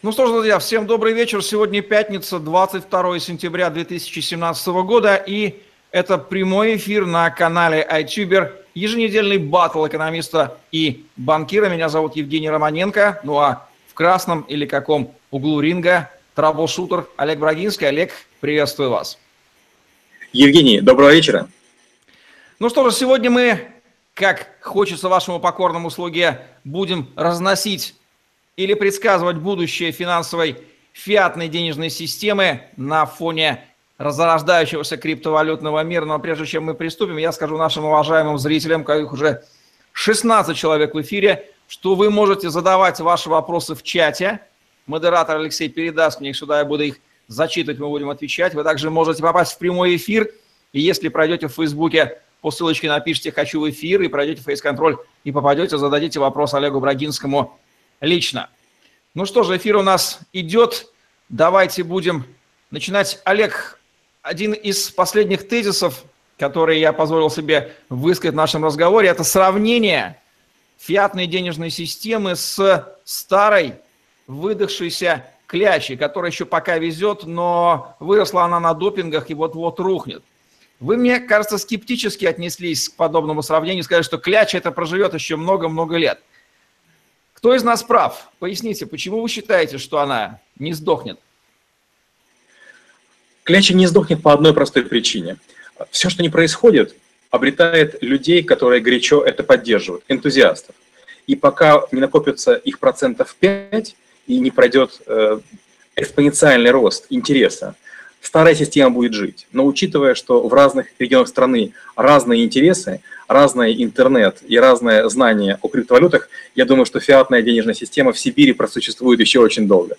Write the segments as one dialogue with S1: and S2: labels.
S1: Ну что ж, друзья, всем добрый вечер. Сегодня пятница, 22 сентября 2017 года, и это прямой эфир на канале iTuber, еженедельный батл экономиста и банкира. Меня зовут Евгений Романенко, ну а в красном или каком углу ринга траблшутер Олег Брагинский. Олег, приветствую вас.
S2: Евгений, доброго вечера.
S1: Ну что же, сегодня мы, как хочется вашему покорному слуге, будем разносить или предсказывать будущее финансовой фиатной денежной системы на фоне разрождающегося криптовалютного мира. Но прежде чем мы приступим, я скажу нашим уважаемым зрителям, каких уже 16 человек в эфире, что вы можете задавать ваши вопросы в чате. Модератор Алексей передаст мне их сюда, я буду их зачитывать, мы будем отвечать. Вы также можете попасть в прямой эфир, и если пройдете в Фейсбуке по ссылочке напишите «Хочу в эфир» и пройдете фейс-контроль и попадете, зададите вопрос Олегу Брагинскому лично. Ну что же, эфир у нас идет. Давайте будем начинать. Олег, один из последних тезисов, который я позволил себе высказать в нашем разговоре, это сравнение фиатной денежной системы с старой выдохшейся клячей, которая еще пока везет, но выросла она на допингах и вот-вот рухнет. Вы, мне кажется, скептически отнеслись к подобному сравнению, сказали, что кляча это проживет еще много-много лет. Кто из нас прав? Поясните, почему вы считаете, что она не сдохнет?
S2: Кляча не сдохнет по одной простой причине. Все, что не происходит, обретает людей, которые горячо это поддерживают, энтузиастов. И пока не накопится их процентов 5 и не пройдет э, экспоненциальный рост интереса, старая система будет жить. Но учитывая, что в разных регионах страны разные интересы, разный интернет и разное знание о криптовалютах, я думаю, что фиатная денежная система в Сибири просуществует еще очень долго.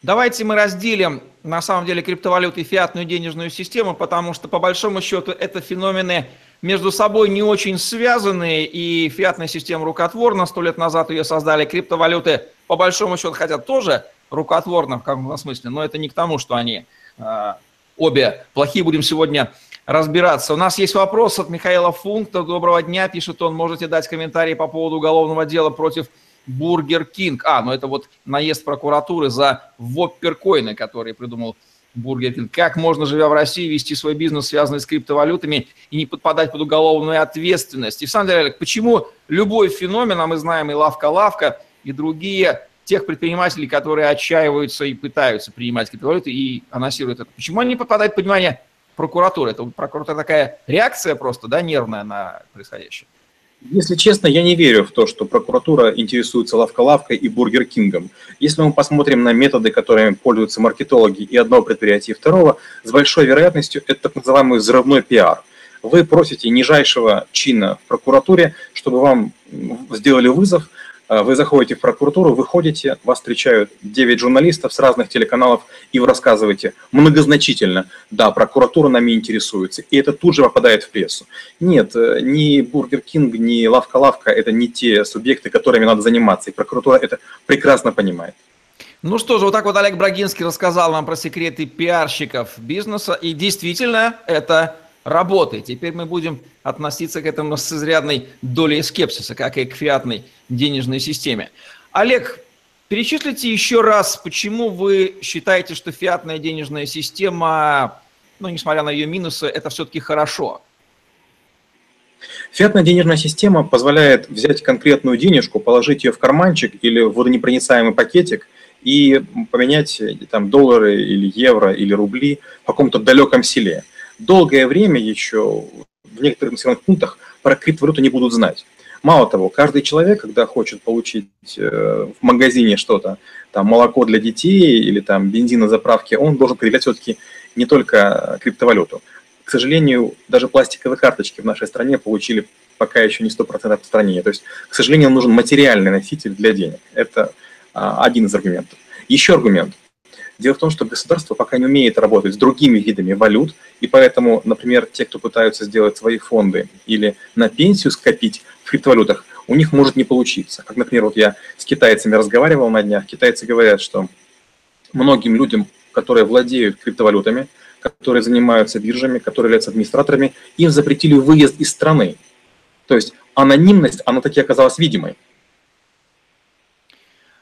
S1: Давайте мы разделим, на самом деле, криптовалюты и фиатную денежную систему, потому что, по большому счету, это феномены между собой не очень связанные, и фиатная система рукотворна, сто лет назад ее создали, криптовалюты, по большому счету, хотя тоже рукотворно в каком-то смысле, но это не к тому, что они э, обе плохие, будем сегодня разбираться. У нас есть вопрос от Михаила Функта. Доброго дня, пишет он. Можете дать комментарии по поводу уголовного дела против Бургер Кинг. А, ну это вот наезд прокуратуры за вопперкоины, который придумал Бургер Кинг. Как можно, живя в России, вести свой бизнес, связанный с криптовалютами, и не подпадать под уголовную ответственность? И в самом деле, почему любой феномен, а мы знаем и лавка-лавка, и другие тех предпринимателей, которые отчаиваются и пытаются принимать криптовалюты и анонсируют это, почему они не попадают под внимание прокуратуры. Это прокуратура такая реакция просто, да, нервная на происходящее.
S2: Если честно, я не верю в то, что прокуратура интересуется лавка-лавкой и Бургер Кингом. Если мы посмотрим на методы, которыми пользуются маркетологи и одного предприятия, и второго, с большой вероятностью это так называемый взрывной пиар. Вы просите нижайшего чина в прокуратуре, чтобы вам сделали вызов, вы заходите в прокуратуру, выходите, вас встречают 9 журналистов с разных телеканалов, и вы рассказываете многозначительно, да, прокуратура нами интересуется, и это тут же попадает в прессу. Нет, э, ни Бургер Кинг, ни Лавка-Лавка – это не те субъекты, которыми надо заниматься, и прокуратура это прекрасно понимает.
S1: Ну что же, вот так вот Олег Брагинский рассказал нам про секреты пиарщиков бизнеса, и действительно это работы. Теперь мы будем относиться к этому с изрядной долей скепсиса, как и к фиатной денежной системе. Олег, перечислите еще раз, почему вы считаете, что фиатная денежная система, ну, несмотря на ее минусы, это все-таки хорошо?
S2: Фиатная денежная система позволяет взять конкретную денежку, положить ее в карманчик или в водонепроницаемый пакетик и поменять там доллары или евро или рубли в каком-то далеком селе – долгое время еще в некоторых населенных пунктах про криптовалюту не будут знать. Мало того, каждый человек, когда хочет получить э, в магазине что-то, там молоко для детей или там бензин на заправке, он должен проявлять все-таки не только криптовалюту. К сожалению, даже пластиковые карточки в нашей стране получили пока еще не 100% распространения. То есть, к сожалению, нужен материальный носитель для денег. Это а, один из аргументов. Еще аргумент – Дело в том, что государство пока не умеет работать с другими видами валют, и поэтому, например, те, кто пытаются сделать свои фонды или на пенсию скопить в криптовалютах, у них может не получиться. Как, например, вот я с китайцами разговаривал на днях, китайцы говорят, что многим людям, которые владеют криптовалютами, которые занимаются биржами, которые являются администраторами, им запретили выезд из страны. То есть анонимность, она таки оказалась видимой.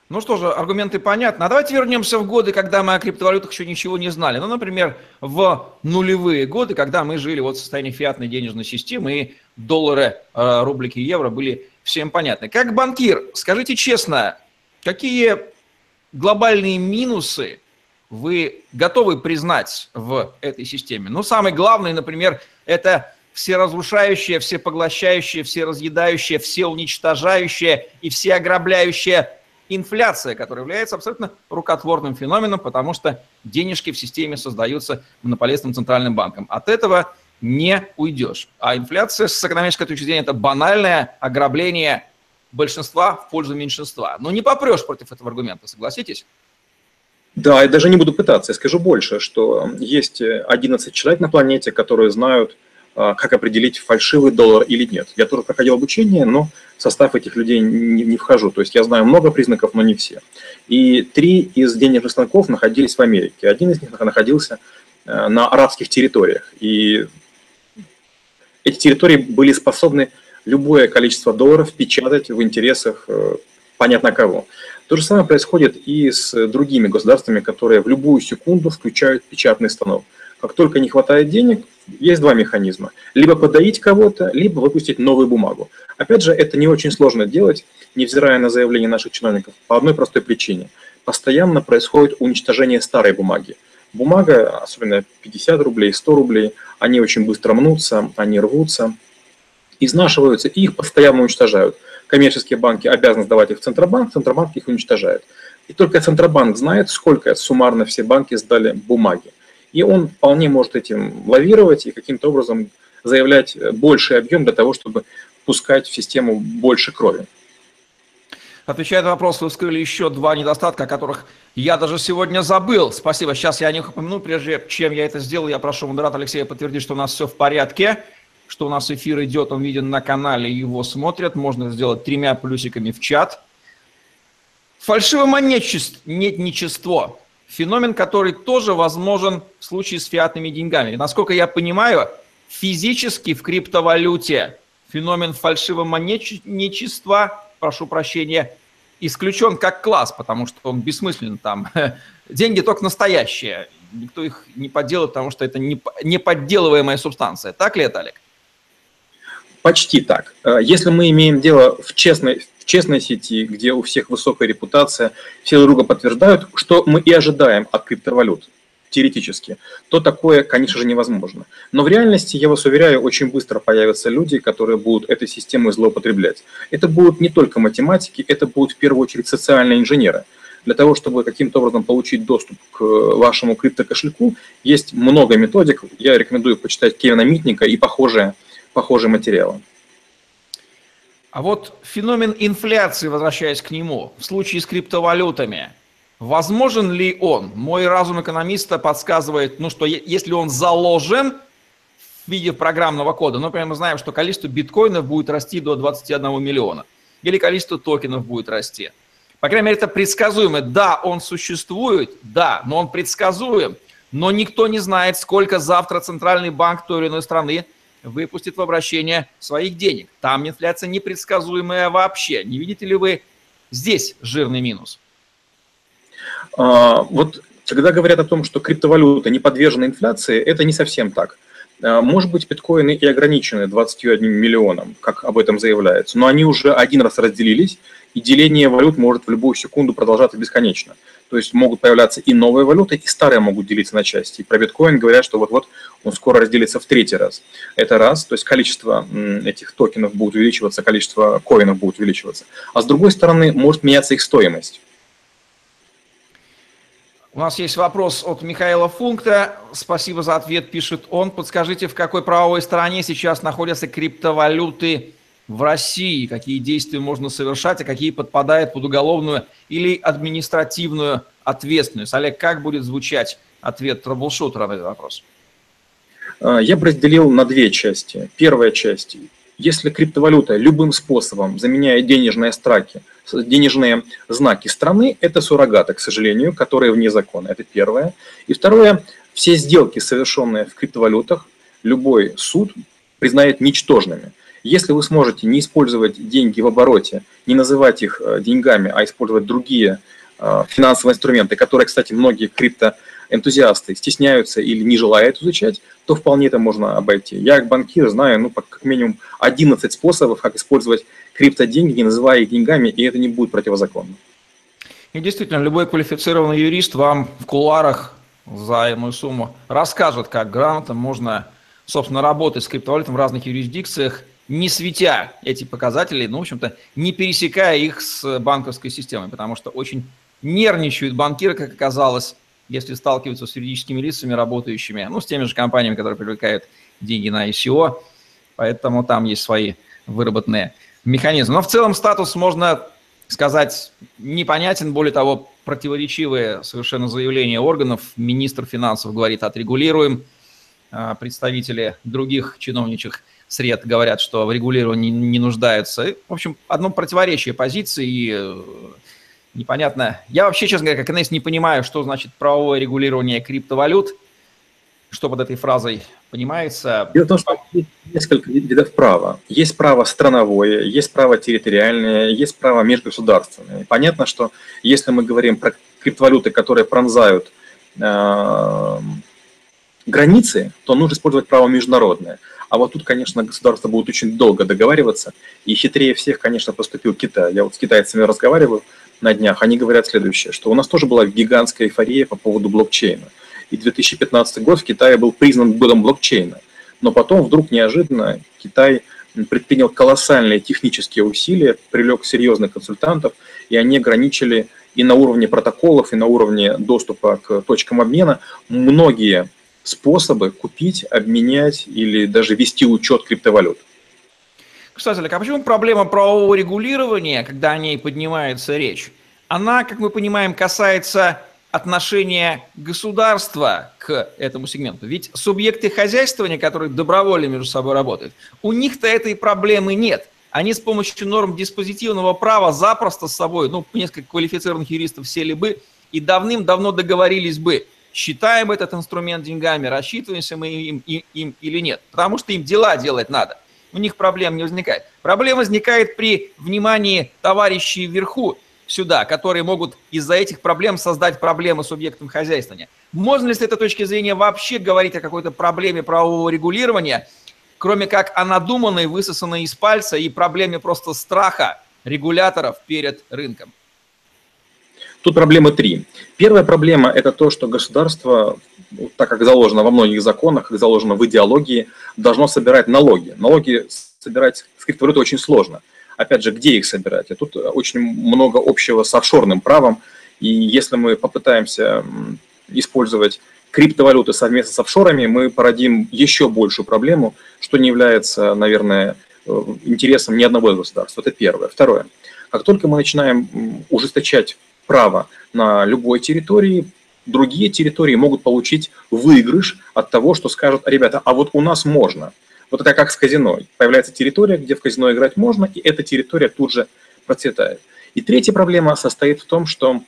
S1: Ну что же, аргументы понятны. А давайте вернемся в годы, когда мы о криптовалютах еще ничего не знали. Ну, например, в нулевые годы, когда мы жили вот в состоянии фиатной денежной системы, и доллары, э, рублики евро были всем понятны. Как банкир, скажите честно, какие глобальные минусы вы готовы признать в этой системе? Ну, самый главный, например, это всеразрушающее, всепоглощающее, всеразъедающее, всеуничтожающее и всеограбляющее инфляция, которая является абсолютно рукотворным феноменом, потому что денежки в системе создаются монополистным центральным банком. От этого не уйдешь. А инфляция с экономической точки зрения – это банальное ограбление большинства в пользу меньшинства. Но не попрешь против этого аргумента, согласитесь?
S2: Да, я даже не буду пытаться. Я скажу больше, что есть 11 человек на планете, которые знают, а, как определить фальшивый доллар или нет. Я тоже проходил обучение, но состав этих людей не, не вхожу. То есть я знаю много признаков, но не все. И три из денежных станков находились в Америке. Один из них находился э, на арабских территориях. И эти территории были способны любое количество долларов печатать в интересах э, понятно кого. То же самое происходит и с другими государствами, которые в любую секунду включают печатный станок. Как только не хватает денег, есть два механизма. Либо подоить кого-то, либо выпустить новую бумагу. Опять же, это не очень сложно делать, невзирая на заявления наших чиновников, по одной простой причине. Постоянно происходит уничтожение старой бумаги. Бумага, особенно 50 рублей, 100 рублей, они очень быстро мнутся, они рвутся, изнашиваются, и их постоянно уничтожают. Коммерческие банки обязаны сдавать их в Центробанк, Центробанк их уничтожает. И только Центробанк знает, сколько суммарно все банки сдали бумаги и он вполне может этим лавировать и каким-то образом заявлять больший объем для того, чтобы пускать в систему больше крови.
S1: Отвечая на вопрос, вы вскрыли еще два недостатка, о которых я даже сегодня забыл. Спасибо. Сейчас я о них упомяну. Прежде чем я это сделал, я прошу модератора Алексея подтвердить, что у нас все в порядке, что у нас эфир идет, он виден на канале, его смотрят. Можно сделать тремя плюсиками в чат. Фальшивомонетничество Феномен, который тоже возможен в случае с фиатными деньгами. Насколько я понимаю, физически в криптовалюте феномен фальшивомонетничества, прошу прощения, исключен как класс, потому что он бессмыслен там. Деньги только настоящие. Никто их не подделает, потому что это не подделываемая субстанция. Так ли это, Олег?
S2: Почти так. Э, если мы имеем дело в честной, честной сети, где у всех высокая репутация, все друг друга подтверждают, что мы и ожидаем от криптовалют теоретически, то такое, конечно же, невозможно. Но в реальности, я вас уверяю, очень быстро появятся люди, которые будут этой системой злоупотреблять. Это будут не только математики, это будут в первую очередь социальные инженеры. Для того, чтобы каким-то образом получить доступ к вашему криптокошельку, есть много методик. Я рекомендую почитать Кевина Митника и похожие, похожие материалы.
S1: А вот феномен инфляции, возвращаясь к нему, в случае с криптовалютами, возможен ли он? Мой разум экономиста подсказывает, ну что если он заложен в виде программного кода, например, мы знаем, что количество биткоинов будет расти до 21 миллиона, или количество токенов будет расти. По крайней мере, это предсказуемо. Да, он существует, да, но он предсказуем. Но никто не знает, сколько завтра Центральный банк той или иной страны выпустит в обращение своих денег. Там инфляция непредсказуемая вообще. Не видите ли вы здесь жирный минус?
S2: А, вот когда говорят о том, что криптовалюта не подвержена инфляции, это не совсем так. А, может быть, биткоины и ограничены 21 миллионом, как об этом заявляется, но они уже один раз разделились, и деление валют может в любую секунду продолжаться бесконечно. То есть могут появляться и новые валюты, и старые могут делиться на части. И про биткоин говорят, что вот-вот он скоро разделится в третий раз. Это раз, то есть количество этих токенов будет увеличиваться, количество коинов будет увеличиваться. А с другой стороны, может меняться их стоимость.
S1: У нас есть вопрос от Михаила Функта. Спасибо за ответ, пишет он. Подскажите, в какой правовой стране сейчас находятся криптовалюты в России, какие действия можно совершать, а какие подпадают под уголовную или административную ответственность. Олег, как будет звучать ответ troubleshooter а на этот вопрос?
S2: А, я бы разделил на две части. Первая часть. Если криптовалюта любым способом заменяет денежные знаки, денежные знаки страны, это суррогаты, к сожалению, которые вне закона. Это первое. И второе, все сделки, совершенные в криптовалютах, любой суд признает ничтожными. Если вы сможете не использовать деньги в обороте, не называть их э, деньгами, а использовать другие э, финансовые инструменты, которые, кстати, многие криптоэнтузиасты стесняются или не желают изучать, то вполне это можно обойти. Я как банкир знаю, ну, как минимум 11 способов, как использовать криптоденьги, не называя их деньгами, и это не будет противозаконно.
S1: И действительно, любой квалифицированный юрист вам в кулуарах за иную сумму расскажет, как грамотно можно, собственно, работать с криптовалютами в разных юрисдикциях, не светя эти показатели, ну, в общем-то, не пересекая их с банковской системой, потому что очень нервничают банкиры, как оказалось, если сталкиваются с юридическими лицами, работающими, ну, с теми же компаниями, которые привлекают деньги на ICO, поэтому там есть свои выработанные механизмы. Но в целом статус можно сказать непонятен, более того, противоречивые совершенно заявления органов. Министр финансов говорит, отрегулируем. А, представители других чиновничьих сред говорят, что в регулировании не нуждаются. В общем, одно противоречие позиции и э, непонятно. Я вообще, честно говоря, как экономист не понимаю, что значит правовое регулирование криптовалют – что под этой фразой понимается?
S2: Дело в том, что есть несколько видов права. Есть право страновое, есть право территориальное, есть право межгосударственное. Понятно, что если мы говорим про криптовалюты, которые пронзают э, границы, то нужно использовать право международное. А вот тут, конечно, государство будет очень долго договариваться, и хитрее всех, конечно, поступил Китай. Я вот с китайцами разговариваю на днях, они говорят следующее, что у нас тоже была гигантская эйфория по поводу блокчейна и 2015 год в Китае был признан годом блокчейна. Но потом вдруг неожиданно Китай предпринял колоссальные технические усилия, привлек серьезных консультантов, и они ограничили и на уровне протоколов, и на уровне доступа к точкам обмена многие способы купить, обменять или даже вести учет криптовалют.
S1: Кстати, а почему проблема правового регулирования, когда о ней поднимается речь, она, как мы понимаем, касается отношение государства к этому сегменту. Ведь субъекты хозяйствования, которые добровольно между собой работают, у них-то этой проблемы нет. Они с помощью норм диспозитивного права запросто с собой, ну, несколько квалифицированных юристов сели бы и давным-давно договорились бы, считаем этот инструмент деньгами, рассчитываемся мы им, им, им или нет. Потому что им дела делать надо. У них проблем не возникает. Проблема возникает при внимании товарищей вверху, сюда, которые могут из-за этих проблем создать проблемы субъектам хозяйствования. Можно ли с этой точки зрения вообще говорить о какой-то проблеме правового регулирования, кроме как о надуманной, высосанной из пальца и проблеме просто страха регуляторов перед рынком?
S2: Тут проблемы три. Первая проблема – это то, что государство, так как заложено во многих законах, как заложено в идеологии, должно собирать налоги. Налоги собирать с криптовалюты очень сложно – опять же, где их собирать? И тут очень много общего с офшорным правом, и если мы попытаемся использовать криптовалюты совместно с офшорами, мы породим еще большую проблему, что не является, наверное, э, интересом ни одного из государств. Это первое. Второе. Как только мы начинаем ужесточать право на любой территории, другие территории могут получить выигрыш от того, что скажут, ребята, а вот у нас можно – вот это как с казино. Появляется территория, где в казино играть можно, и эта территория тут же процветает. И третья проблема состоит в том, что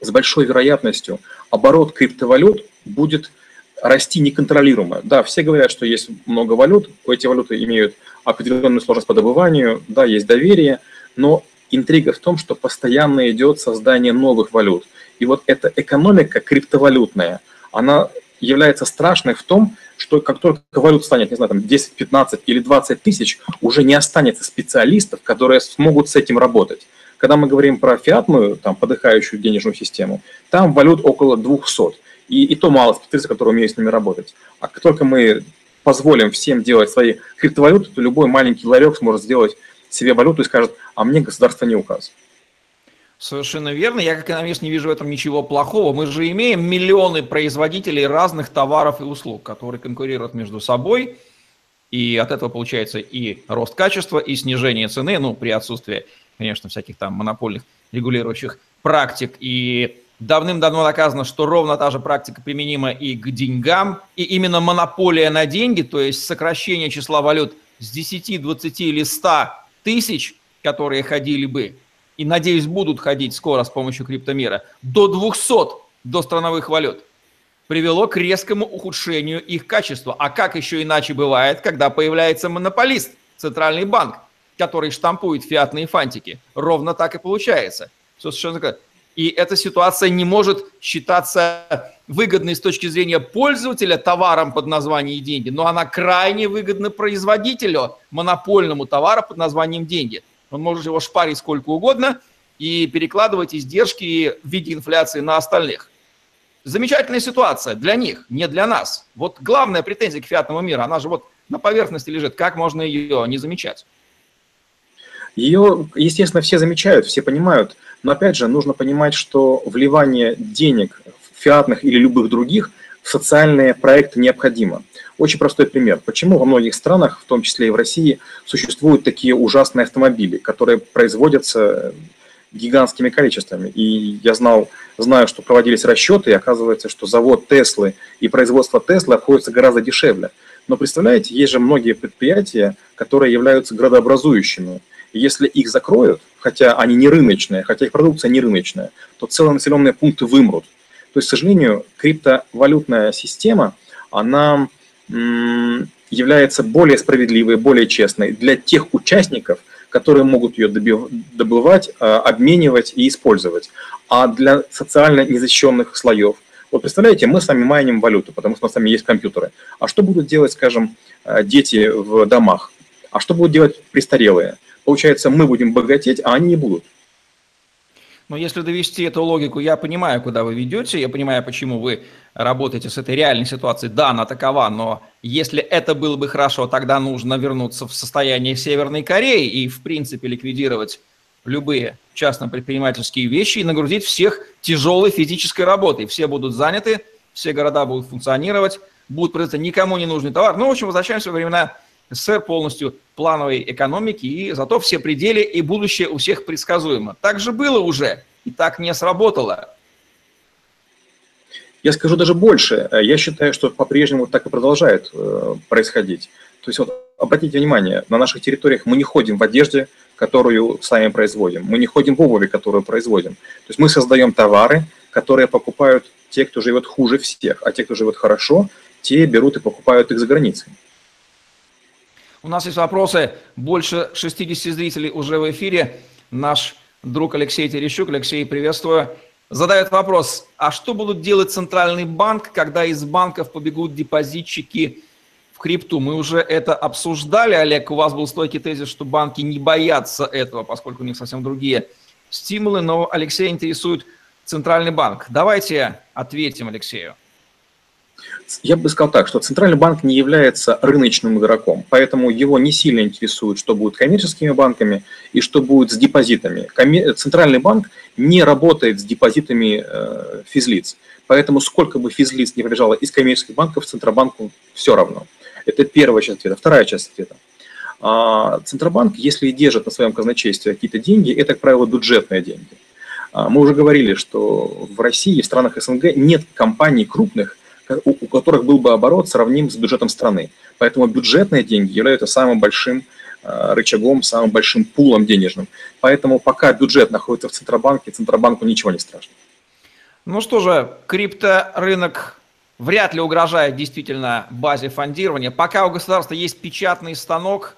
S2: с большой вероятностью оборот криптовалют будет расти неконтролируемо. Да, все говорят, что есть много валют, эти валюты имеют определенную сложность по добыванию, да, есть доверие, но интрига в том, что постоянно идет создание новых валют. И вот эта экономика криптовалютная, она является страшной в том, что как только валют станет, не знаю, там 10, 15 или 20 тысяч, уже не останется специалистов, которые смогут с этим работать. Когда мы говорим про фиатную, там, подыхающую денежную систему, там валют около 200. И, и то мало специалистов, которые умеют с ними работать. А как только мы позволим всем делать свои криптовалюты, то любой маленький ларек сможет сделать себе валюту и скажет, а мне государство не указывает.
S1: Совершенно верно. Я как экономист не вижу в этом ничего плохого. Мы же имеем миллионы производителей разных товаров и услуг, которые конкурируют между собой. И от этого получается и рост качества, и снижение цены, ну, при отсутствии, конечно, всяких там монопольных регулирующих практик. И давным-давно доказано, что ровно та же практика применима и к деньгам. И именно монополия на деньги, то есть сокращение числа валют с 10, 20 или 100 тысяч, которые ходили бы и, надеюсь, будут ходить скоро с помощью криптомира, до 200 до страновых валют, привело к резкому ухудшению их качества. А как еще иначе бывает, когда появляется монополист, центральный банк, который штампует фиатные фантики. Ровно так и получается. Все совершенно и эта ситуация не может считаться выгодной с точки зрения пользователя товаром под названием деньги, но она крайне выгодна производителю монопольному товара под названием деньги. Он может его шпарить сколько угодно и перекладывать издержки в виде инфляции на остальных. Замечательная ситуация для них, не для нас. Вот главная претензия к фиатному миру, она же вот на поверхности лежит. Как можно ее не замечать?
S2: Ее, естественно, все замечают, все понимают, но опять же нужно понимать, что вливание денег, фиатных или любых других, в социальные проекты необходимо. Очень простой пример. Почему во многих странах, в том числе и в России, существуют такие ужасные автомобили, которые производятся гигантскими количествами. И я знал, знаю, что проводились расчеты, и оказывается, что завод Теслы и производство Теслы обходится гораздо дешевле. Но представляете, есть же многие предприятия, которые являются градообразующими. Если их закроют, хотя они не рыночные, хотя их продукция не рыночная, то целые населенные пункты вымрут. То есть, к сожалению, криптовалютная система, она является более справедливой, более честной для тех участников, которые могут ее добывать, а, обменивать и использовать. А для социально незащищенных слоев, вот представляете, мы с вами майним валюту, потому что у нас с вами есть компьютеры. А что будут делать, скажем, а, дети в домах? А что будут делать престарелые? Получается, мы будем богатеть, а они не будут.
S1: Но если довести эту логику, я понимаю, куда вы ведете, я понимаю, почему вы работаете с этой реальной ситуацией. Да, она такова, но если это было бы хорошо, тогда нужно вернуться в состояние Северной Кореи и, в принципе, ликвидировать любые частно-предпринимательские вещи и нагрузить всех тяжелой физической работой. Все будут заняты, все города будут функционировать, будут производиться никому не нужный товар. Ну, в общем, возвращаемся во времена СССР полностью плановой экономики, и зато все пределы и будущее у всех предсказуемо. Так же было уже, и так не сработало.
S2: Я скажу даже больше. Я считаю, что по-прежнему так и продолжает э, происходить. То есть вот обратите внимание, на наших территориях мы не ходим в одежде, которую сами производим. Мы не ходим в обуви, которую производим. То есть мы создаем товары, которые покупают те, кто живет хуже всех, а те, кто живет хорошо, те берут и покупают их за границей.
S1: У нас есть вопросы. Больше 60 зрителей уже в эфире. Наш друг Алексей Терещук. Алексей, приветствую. Задает вопрос, а что будут делать Центральный банк, когда из банков побегут депозитчики в крипту? Мы уже это обсуждали, Олег, у вас был стойкий тезис, что банки не боятся этого, поскольку у них совсем другие стимулы, но Алексей интересует Центральный банк. Давайте ответим Алексею.
S2: Я бы сказал так, что Центральный банк не является рыночным игроком, поэтому его не сильно интересует, что будет с коммерческими банками и что будет с депозитами. Центральный банк не работает с депозитами э, физлиц, поэтому сколько бы физлиц не прибежало из коммерческих банков, Центробанку все равно. Это первая часть ответа. Вторая часть ответа. А, Центробанк, если держит на своем казначействе какие-то деньги, это, как правило, бюджетные деньги. А, мы уже говорили, что в России, в странах СНГ нет компаний крупных, у которых был бы оборот сравним с бюджетом страны. Поэтому бюджетные деньги являются самым большим э, рычагом, самым большим пулом денежным. Поэтому пока бюджет находится в Центробанке, Центробанку ничего не страшно.
S1: Ну что же, крипторынок вряд ли угрожает действительно базе фондирования. Пока у государства есть печатный станок,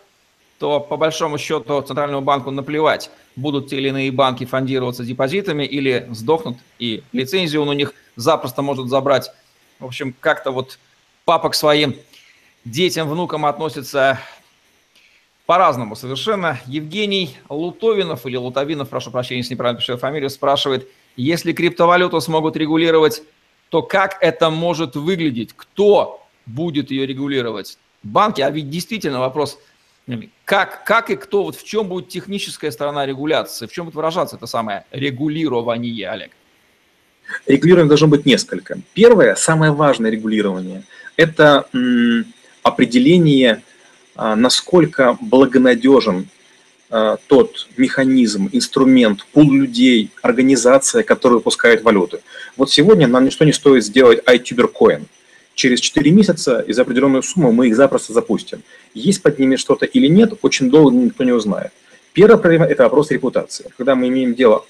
S1: то по большому счету Центральному банку наплевать, будут те или иные банки фондироваться депозитами или сдохнут, и лицензию он у них запросто может забрать в общем, как-то вот папа к своим детям, внукам относится по-разному совершенно. Евгений Лутовинов или Лутовинов, прошу прощения, если неправильно пишу фамилию, спрашивает, если криптовалюту смогут регулировать, то как это может выглядеть? Кто будет ее регулировать? Банки, а ведь действительно вопрос, как, как и кто, вот в чем будет техническая сторона регуляции, в чем будет выражаться это самое регулирование, Олег?
S2: Регулирование должно быть несколько. Первое, самое важное регулирование – это определение, а, насколько благонадежен а, тот механизм, инструмент, пул людей, организация, которая выпускает валюты. Вот сегодня нам ничто не стоит сделать iTuber Coin. Через 4 месяца и за определенную сумму мы их запросто запустим. Есть под ними что-то или нет, очень долго никто не узнает. Первая проблема – это вопрос репутации. Когда мы имеем дело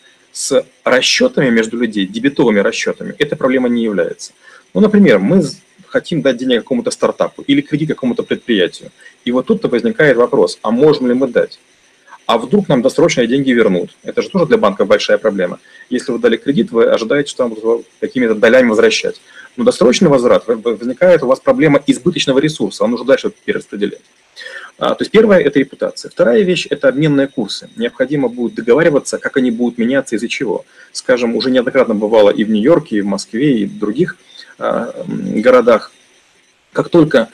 S2: расчетами между людей, дебетовыми расчетами, эта проблема не является. Ну, например, мы хотим дать денег какому-то стартапу или кредит какому-то предприятию. И вот тут-то возникает вопрос, а можем ли мы дать? А вдруг нам досрочные деньги вернут? Это же тоже для банка большая проблема. Если вы дали кредит, вы ожидаете, что вам какими-то долями возвращать. Но досрочный возврат, возникает у вас проблема избыточного ресурса, вам нужно дальше перераспределять. А, то есть первая – это репутация. Вторая вещь – это обменные курсы. Необходимо будет договариваться, как они будут меняться, из-за чего. Скажем, уже неоднократно бывало и в Нью-Йорке, и в Москве, и в других а, городах. Как только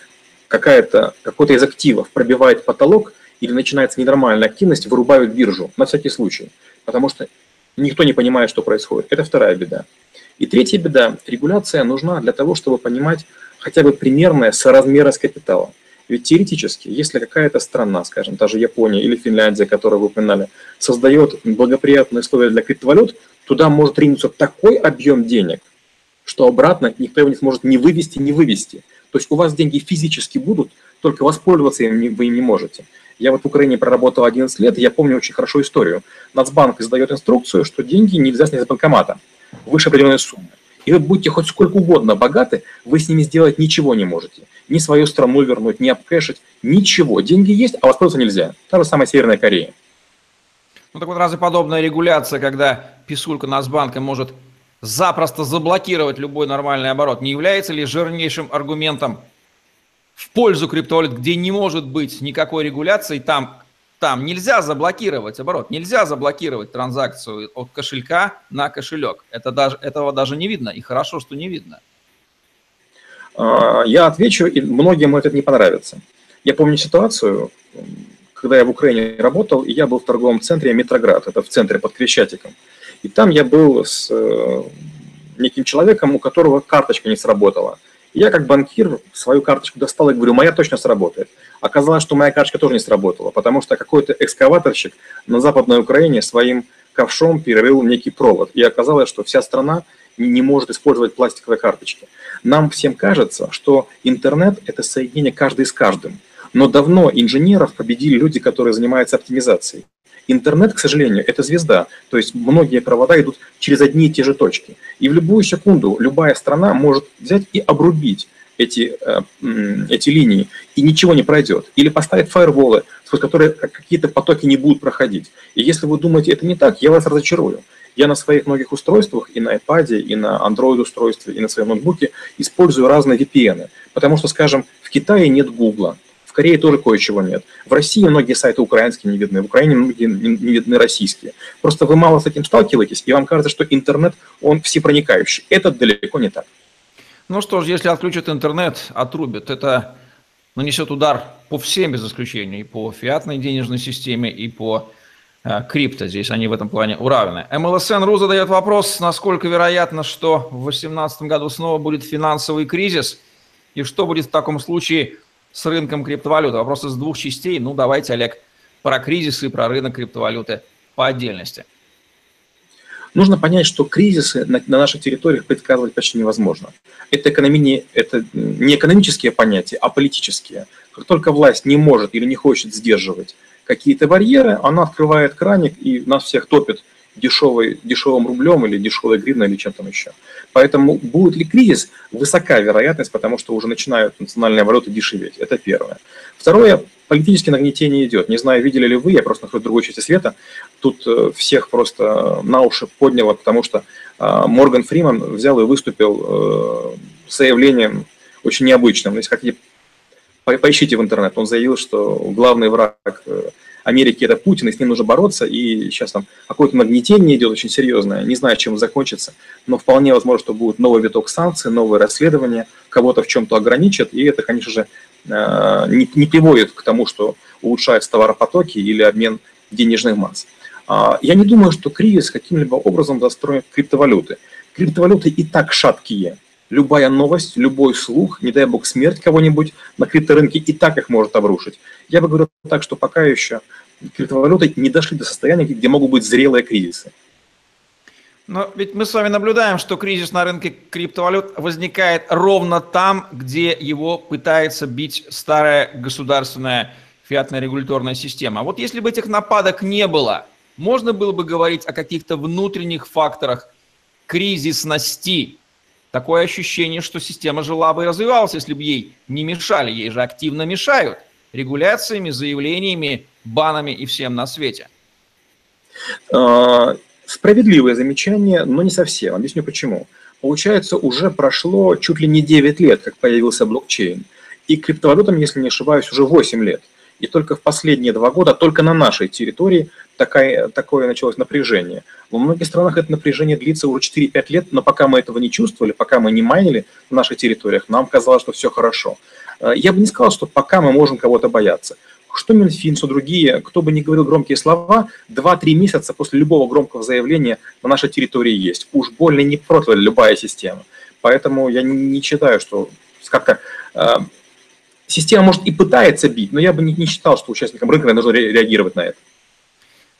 S2: какая-то, какой-то из активов пробивает потолок – или начинается ненормальная активность, вырубают биржу на всякий случай, потому что никто не понимает, что происходит. Это вторая беда. И третья беда – регуляция нужна для того, чтобы понимать хотя бы примерная соразмерность капитала. Ведь теоретически, если какая-то страна, скажем, та же Япония или Финляндия, которую вы упоминали, создает благоприятные условия для криптовалют, туда может ринуться такой объем денег, что обратно никто его не сможет ни вывести, ни вывести. То есть у вас деньги физически будут, только воспользоваться им вы им не можете. Я вот в Украине проработал 11 лет, и я помню очень хорошо историю. Нацбанк издает инструкцию, что деньги нельзя снять из банкомата выше определенной суммы. И вы будете хоть сколько угодно богаты, вы с ними сделать ничего не можете. Ни свою страну вернуть, ни обкэшить, ничего. Деньги есть, а воспользоваться нельзя. Та же самая Северная Корея.
S1: Ну так вот разве подобная регуляция, когда писулька Нацбанка может запросто заблокировать любой нормальный оборот, не является ли жирнейшим аргументом в пользу криптовалют, где не может быть никакой регуляции, там, там нельзя заблокировать оборот, нельзя заблокировать транзакцию от кошелька на кошелек. Это даже, этого даже не видно, и хорошо, что не видно.
S2: А, я отвечу, и многим это не понравится. Я помню ситуацию, когда я в Украине работал, и я был в торговом центре Метроград, это в центре под Крещатиком. И там я был с э, неким человеком, у которого карточка не сработала – я как банкир свою карточку достал и говорю, моя точно сработает. Оказалось, что моя карточка тоже не сработала, потому что какой-то экскаваторщик на Западной Украине своим ковшом перерыл некий провод. И оказалось, что вся страна не может использовать пластиковые карточки. Нам всем кажется, что интернет – это соединение каждый с каждым. Но давно инженеров победили люди, которые занимаются оптимизацией. Интернет, к сожалению, это звезда, то есть многие провода идут через одни и те же точки. И в любую секунду любая страна может взять и обрубить эти, э, эти линии, и ничего не пройдет. Или поставить фаерволы, сквозь которые какие-то потоки не будут проходить. И если вы думаете, это не так, я вас разочарую. Я на своих многих устройствах, и на iPad, и на Android устройстве, и на своем ноутбуке использую разные VPN. Потому что, скажем, в Китае нет Гугла, Корее тоже кое-чего нет. В России многие сайты украинские не видны, в Украине многие не видны российские. Просто вы мало с этим сталкиваетесь, и вам кажется, что интернет, он всепроникающий. Это далеко не так.
S1: Ну что ж, если отключат интернет, отрубят, это нанесет удар по всем без исключения, и по фиатной денежной системе, и по крипто. Здесь они в этом плане уравнены. МЛСН.ру задает вопрос, насколько вероятно, что в 2018 году снова будет финансовый кризис, и что будет в таком случае с рынком криптовалюты. Вопрос из двух частей. Ну, давайте, Олег, про кризисы и про рынок криптовалюты по отдельности.
S2: Нужно понять, что кризисы на, на наших территориях предсказывать почти невозможно. Это, экономи... это не экономические понятия, а политические. Как только власть не может или не хочет сдерживать какие-то барьеры, она открывает краник и нас всех топит дешевый, дешевым рублем или дешевой гривной или чем-то еще. Поэтому будет ли кризис? Высока вероятность, потому что уже начинают национальные валюты дешеветь. Это первое. Второе, политическое нагнетение идет. Не знаю, видели ли вы, я просто нахожусь в другой части света, тут э, всех просто на уши подняло, потому что э, Морган Фриман взял и выступил э, с заявлением очень необычным. Если хотите, поищите в интернет. Он заявил, что главный враг Америки это Путин, и с ним нужно бороться, и сейчас там какое-то нагнетение идет очень серьезное, не знаю, чем закончится, но вполне возможно, что будет новый виток санкций, новое расследование, кого-то в чем-то ограничат, и это, конечно же, э, не, не приводит к тому, что улучшаются товаропотоки или обмен денежных масс. А, я не думаю, что кризис каким-либо образом застроит криптовалюты. Криптовалюты и так шаткие. Любая новость, любой слух, не дай бог смерть кого-нибудь на крипторынке и так их может обрушить. Я бы говорил так, что пока еще криптовалюты не дошли до состояния, где могут быть зрелые кризисы.
S1: Но ведь мы с вами наблюдаем, что кризис на рынке криптовалют возникает ровно там, где его пытается бить старая государственная фиатная регуляторная система. Вот если бы этих нападок не было, можно было бы говорить о каких-то внутренних факторах кризисности такое ощущение, что система жила бы и развивалась, если бы ей не мешали. Ей же активно мешают регуляциями, заявлениями, банами и всем на свете.
S2: А, справедливое замечание, но не совсем. Объясню почему. Получается, уже прошло чуть ли не 9 лет, как появился блокчейн. И криптовалютам, если не ошибаюсь, уже 8 лет. И только в последние два года, только на нашей территории такая, такое началось напряжение. Во многих странах это напряжение длится уже 4-5 лет, но пока мы этого не чувствовали, пока мы не майнили в наших территориях, нам казалось, что все хорошо. Э, я бы не сказал, что пока мы можем кого-то бояться. Что Минфин, что другие, кто бы ни говорил громкие слова, 2-3 месяца после любого громкого заявления на нашей территории есть. Уж больно не против любая система. Поэтому я не считаю, что как-то э, система, может, и пытается бить, но я бы не, не считал, что участникам рынка нужно реагировать на это.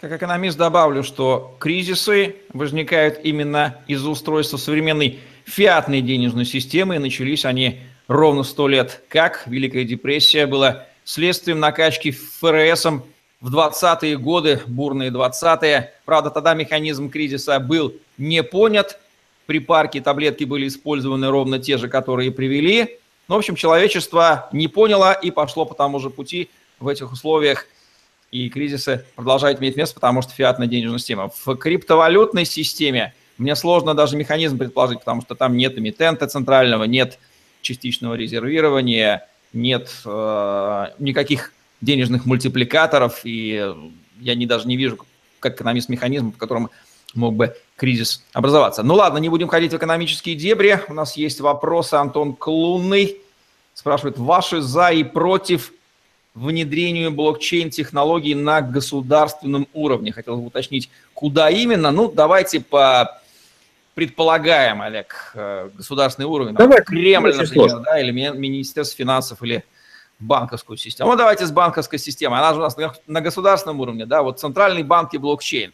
S1: Как экономист добавлю, что кризисы возникают именно из-за устройства современной фиатной денежной системы, и начались они ровно сто лет как Великая депрессия была следствием накачки ФРСом в 20-е годы, бурные 20-е. Правда, тогда механизм кризиса был не понят, припарки, таблетки были использованы ровно те же, которые привели. Но, в общем, человечество не поняло и пошло по тому же пути в этих условиях. И кризисы продолжают иметь место, потому что фиатная денежная система. В криптовалютной системе мне сложно даже механизм предположить, потому что там нет эмитента центрального, нет частичного резервирования, нет э, никаких денежных мультипликаторов, и я не, даже не вижу, как экономист механизм, в котором мог бы кризис образоваться. Ну ладно, не будем ходить в экономические дебри. У нас есть вопросы. Антон Клунный спрашивает, ваши за и против внедрению блокчейн-технологий на государственном уровне. Хотел бы уточнить, куда именно. Ну, давайте по предполагаем, Олег, э, государственный уровень. Давай, Кремль, например, сложно. да, или Министерство финансов, или банковскую систему. Ну, давайте с банковской системой. Она же у нас на государственном уровне, да, вот центральный банк и блокчейн.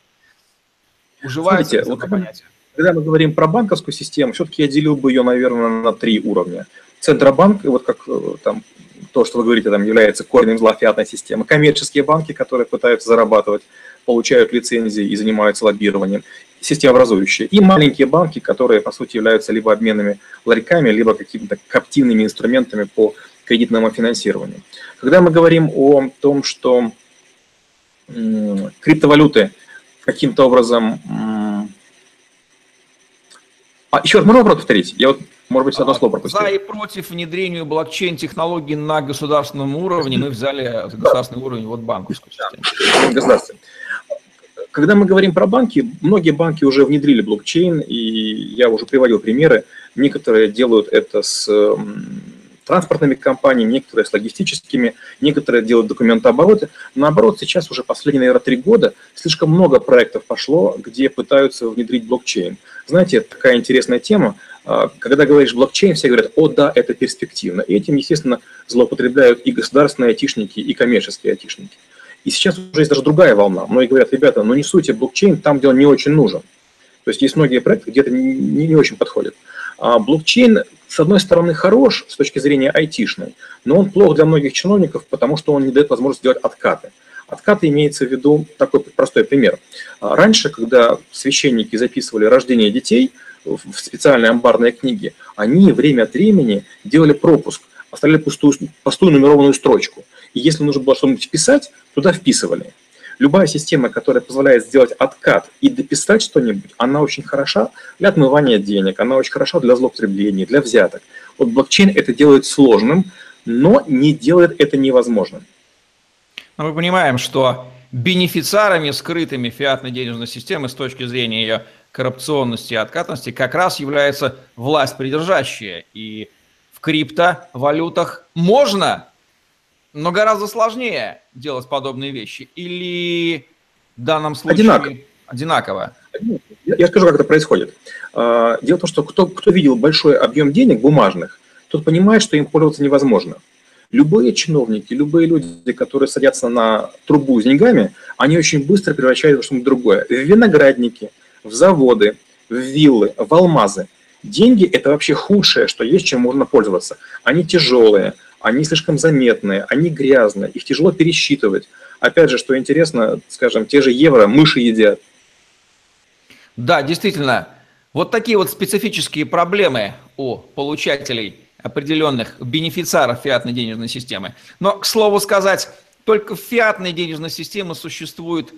S2: Уживаются Смотрите, вот, понятие. Когда мы говорим про банковскую систему, все-таки я делил бы ее, наверное, на три уровня. Центробанк, и вот как э, там то, что вы говорите, там является корнем зла фиатной системы. Коммерческие банки, которые пытаются зарабатывать, получают лицензии и занимаются лоббированием системообразующие, и маленькие банки, которые, по сути, являются либо обменными ларьками, либо какими-то коптильными инструментами по кредитному финансированию. Когда мы говорим о том, что криптовалюты каким-то образом... А, еще раз, можно повторить? Я вот, может быть, одно слово пропустил.
S1: За и против внедрению блокчейн-технологий на государственном уровне мы взяли государственный уровень, вот банковскую систему.
S2: Государственный. Когда мы говорим про банки, многие банки уже внедрили блокчейн, и я уже приводил примеры. Некоторые делают это с транспортными компаниями, некоторые с логистическими, некоторые делают документообороты. Наоборот, сейчас уже последние, наверное, три года слишком много проектов пошло, где пытаются внедрить блокчейн. Знаете, такая интересная тема. А, когда говоришь блокчейн, все говорят, о да, это перспективно. И этим, естественно, злоупотребляют и государственные айтишники, и коммерческие айтишники. И сейчас уже есть даже другая волна. Многие говорят, ребята, ну не суйте блокчейн там, где он не очень нужен. То есть есть многие проекты, где это не, не очень подходит. А блокчейн, с одной стороны, хорош с точки зрения айтишной, но он плох для многих чиновников, потому что он не дает возможность делать откаты. Откаты имеется в виду такой простой пример. А раньше, когда священники записывали рождение детей в специальные амбарные книги, они время от времени делали пропуск, оставляли пустую, пустую нумерованную строчку. И если нужно было что-нибудь вписать, туда вписывали. Любая система, которая позволяет сделать откат и дописать что-нибудь, она очень хороша для отмывания денег, она очень хороша для злоупотребления, для взяток. Вот блокчейн это делает сложным, но не делает это невозможным.
S1: Но мы понимаем, что бенефициарами скрытыми фиатной денежной системы с точки зрения ее коррупционности и откатности как раз является власть придержащая. И в криптовалютах можно но гораздо сложнее делать подобные вещи. Или в данном случае
S2: одинаково?
S1: одинаково?
S2: Я скажу, как это происходит. А, дело в том, что кто, кто видел большой объем денег бумажных, тот понимает, что им пользоваться невозможно. Любые чиновники, любые люди, которые садятся на трубу с деньгами, они очень быстро превращают в что-нибудь другое. В виноградники, в заводы, в виллы, в алмазы. Деньги – это вообще худшее, что есть, чем можно пользоваться. Они тяжелые, они слишком заметные, они грязные, их тяжело пересчитывать. Опять же, что интересно, скажем, те же евро мыши едят.
S1: Да, действительно, вот такие вот специфические проблемы у получателей определенных бенефициаров фиатной денежной системы. Но, к слову сказать, только в фиатной денежной системе существует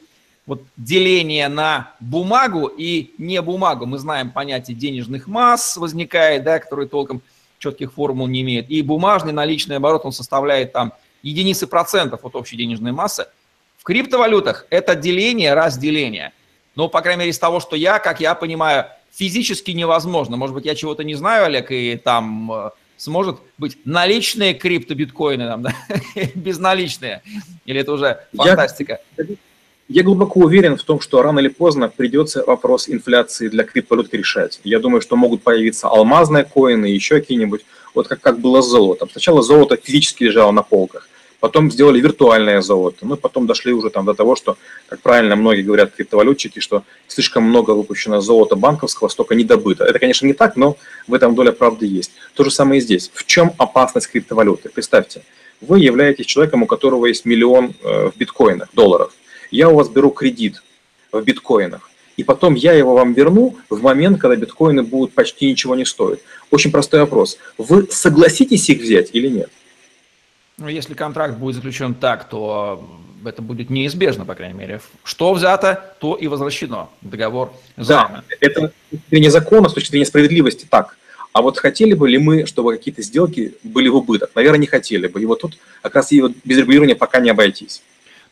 S1: вот деление на бумагу и не бумагу. Мы знаем понятие денежных масс возникает, да, который толком четких формул не имеет. И бумажный наличный оборот, он составляет там единицы процентов от общей денежной массы. В криптовалютах это деление, разделение. Но, по крайней мере, из того, что я, как я понимаю, физически невозможно. Может быть, я чего-то не знаю, Олег, и там э, сможет быть наличные криптобиткоины, там, да? безналичные. Или это уже фантастика?
S2: Я, я глубоко уверен в том, что рано или поздно придется вопрос инфляции для криптовалют решать. Я думаю, что могут появиться алмазные коины, еще какие-нибудь, вот как, как было с золотом. Сначала золото физически лежало на полках, потом сделали виртуальное золото, ну, потом дошли уже там до того, что, как правильно многие говорят криптовалютчики, что слишком много выпущено золота банковского, столько недобыто. Это, конечно, не так, но в этом доля правды есть. То же самое и здесь. В чем опасность криптовалюты? Представьте, вы являетесь человеком, у которого есть миллион э, в биткоинах, долларов я у вас беру кредит в биткоинах, и потом я его вам верну в момент, когда биткоины будут почти ничего не стоить. Очень простой вопрос. Вы согласитесь их взять или нет?
S1: Ну, если контракт будет заключен так, то это будет неизбежно, по крайней мере. Что взято, то и возвращено. Договор
S2: займа. Да, это с точки зрения закона, с точки зрения справедливости так. А вот хотели бы ли мы, чтобы какие-то сделки были в убыток? Наверное, не хотели бы. И вот тут как раз и вот без регулирования пока не обойтись.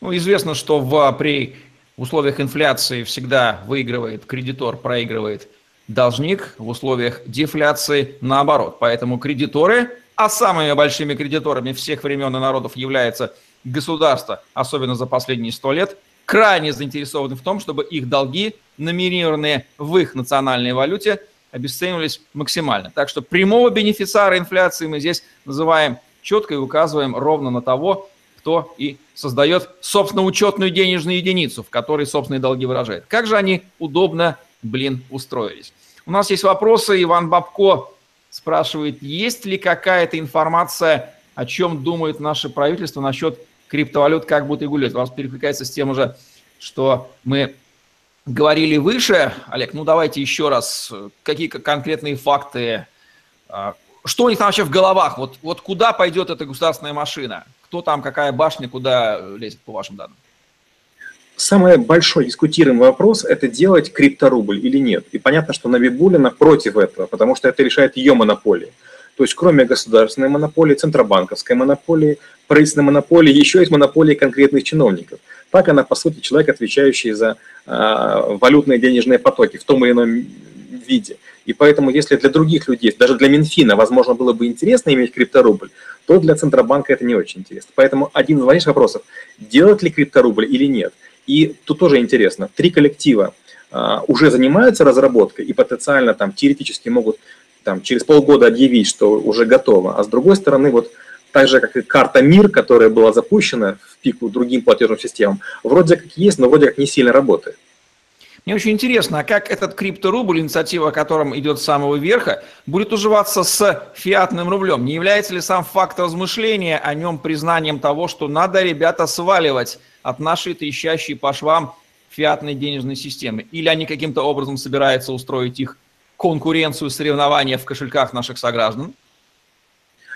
S1: Ну, известно, что в, при условиях инфляции всегда выигрывает кредитор, проигрывает должник, в условиях дефляции наоборот. Поэтому кредиторы, а самыми большими кредиторами всех времен и народов является государство, особенно за последние сто лет, крайне заинтересованы в том, чтобы их долги, номинированные в их национальной валюте, обесценивались максимально. Так что прямого бенефициара инфляции мы здесь называем четко и указываем ровно на того, кто и создает, собственно, учетную денежную единицу, в которой собственные долги выражает. Как же они удобно, блин, устроились? У нас есть вопросы. Иван Бабко спрашивает, есть ли какая-то информация, о чем думает наше правительство насчет криптовалют, как будут регулировать. У вас перекликается с тем уже, что мы говорили выше. Олег, ну давайте еще раз, какие конкретные факты, а, что у них там вообще в головах, вот, вот куда пойдет эта государственная машина? Кто там, какая башня, куда лезет, по вашим данным?
S2: Самый большой дискутируемый вопрос – это делать крипторубль или нет. И понятно, что Набибулина против этого, потому что это решает ее монополия. То есть кроме государственной монополии, центробанковской монополии, правительственной монополии, еще есть монополии конкретных чиновников. Так она, по сути, человек, отвечающий за э, валютные денежные потоки в том или ином виде. И поэтому, если для других людей, даже для Минфина, возможно, было бы интересно иметь крипторубль, то для Центробанка это не очень интересно. Поэтому один из важнейших вопросов, делать ли крипторубль или нет. И тут тоже интересно, три коллектива а, уже занимаются разработкой и потенциально там теоретически могут там, через полгода объявить, что уже готово. А с другой стороны, вот так же, как и карта МИР, которая была запущена в пику другим платежным системам, вроде как есть, но вроде как не сильно работает.
S1: Мне очень интересно, а как этот крипторубль, инициатива о котором идет с самого верха, будет уживаться с фиатным рублем? Не является ли сам факт размышления о нем признанием того, что надо, ребята, сваливать от нашей трещащей по швам фиатной денежной системы? Или они каким-то образом собираются устроить их конкуренцию, соревнования в кошельках наших сограждан?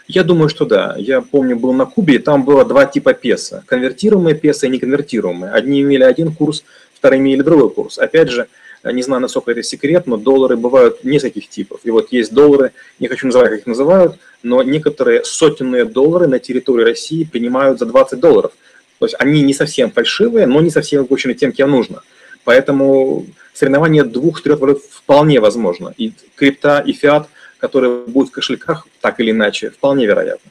S2: Я думаю, что да. Я помню, был на Кубе, и там было два типа песо. Конвертируемые песо и неконвертируемые. Одни имели один курс, вторые имели другой курс. Опять же, не знаю, насколько это секрет, но доллары бывают нескольких типов. И вот есть доллары, не хочу называть, как их называют, но некоторые сотенные доллары на территории России принимают за 20 долларов. То есть они не совсем фальшивые, но не совсем выпущены тем, кем нужно. Поэтому соревнование двух-трех валют вполне возможно. И крипта, и фиат, которые будут в кошельках, так или иначе, вполне вероятно.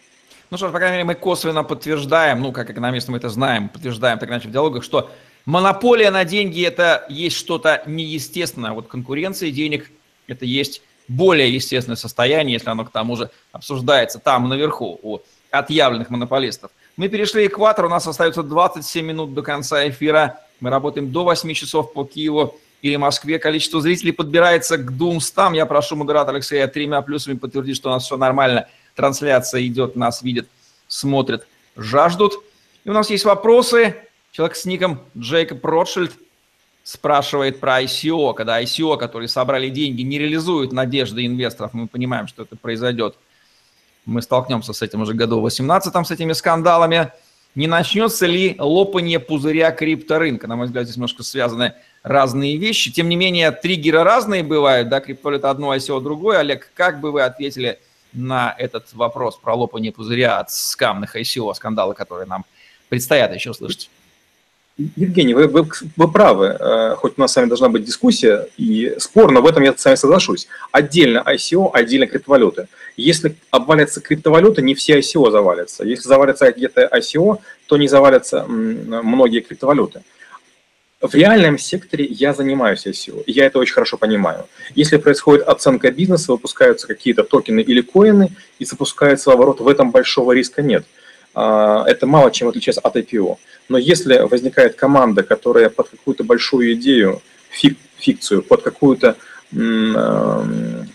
S1: Ну что ж, по крайней мере, мы косвенно подтверждаем, ну, как экономисты мы это знаем, подтверждаем так иначе в диалогах, что Монополия на деньги – это есть что-то неестественное. Вот конкуренция денег – это есть более естественное состояние, если оно к тому же обсуждается там наверху у отъявленных монополистов. Мы перешли экватор, у нас остается 27 минут до конца эфира. Мы работаем до 8 часов по Киеву или Москве. Количество зрителей подбирается к 200. Я прошу модератора Алексея тремя плюсами подтвердить, что у нас все нормально. Трансляция идет, нас видят, смотрят, жаждут. И у нас есть вопросы. Человек с ником Джейкоб Ротшильд спрашивает про ICO, когда ICO, которые собрали деньги, не реализуют надежды инвесторов, мы понимаем, что это произойдет. Мы столкнемся с этим уже году в 18 с этими скандалами. Не начнется ли лопание пузыря крипторынка? На мой взгляд, здесь немножко связаны разные вещи. Тем не менее, триггеры разные бывают, да, криптовалюта одно, ICO другое. Олег, как бы вы ответили на этот вопрос про лопание пузыря от скамных ICO, скандалы, которые нам предстоят еще слышать?
S2: Евгений, вы, вы, вы правы, э, хоть у нас с вами должна быть дискуссия и спор, но в этом я с вами соглашусь. Отдельно ICO, отдельно криптовалюты. Если обвалятся криптовалюты, не все ICO завалятся. Если завалятся где-то ICO, то не завалятся многие криптовалюты. В реальном секторе я занимаюсь ICO, я это очень хорошо понимаю. Если происходит оценка бизнеса, выпускаются какие-то токены или коины и запускается оборот, в этом большого риска нет – это мало чем отличается от IPO. Но если возникает команда, которая под какую-то большую идею, фик, фикцию, под какую-то а,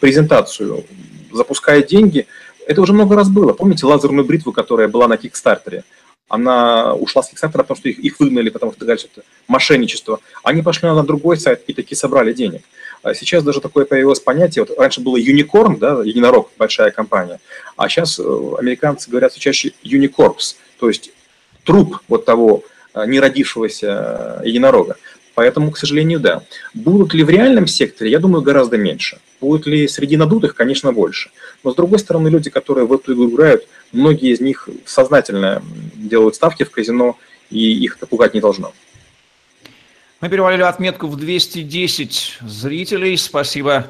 S2: презентацию запускает деньги, это уже много раз было. Помните лазерную бритву, которая была на Кикстартере? Она ушла с Кикстартера, потому что их, их выгнали, потому что дальше это мошенничество. Они пошли на другой сайт и таки собрали денег. А сейчас даже такое появилось понятие, вот раньше было юникорн, да, единорог, большая компания, а сейчас э, американцы говорят все чаще юникорпс, то есть труп вот того э, неродившегося э, единорога. Поэтому, к сожалению, да. Будут ли в реальном секторе, я думаю, гораздо меньше. Будут ли среди надутых, конечно, больше. Но, с другой стороны, люди, которые в эту игру играют, многие из них сознательно делают ставки в казино, и их это пугать не должно.
S1: Мы перевалили отметку в 210 зрителей. Спасибо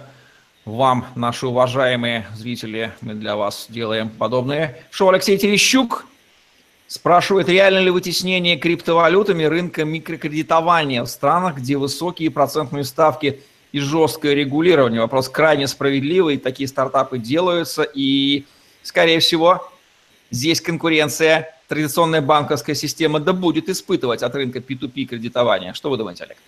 S1: вам, наши уважаемые зрители. Мы для вас делаем подобное. Шоу Алексей Терещук спрашивает, реально ли вытеснение криптовалютами рынка микрокредитования в странах, где высокие процентные ставки и жесткое регулирование. Вопрос крайне справедливый. Такие стартапы делаются. И, скорее всего, здесь конкуренция традиционная банковская система да будет испытывать от рынка P2P кредитования. Что вы думаете, Олег?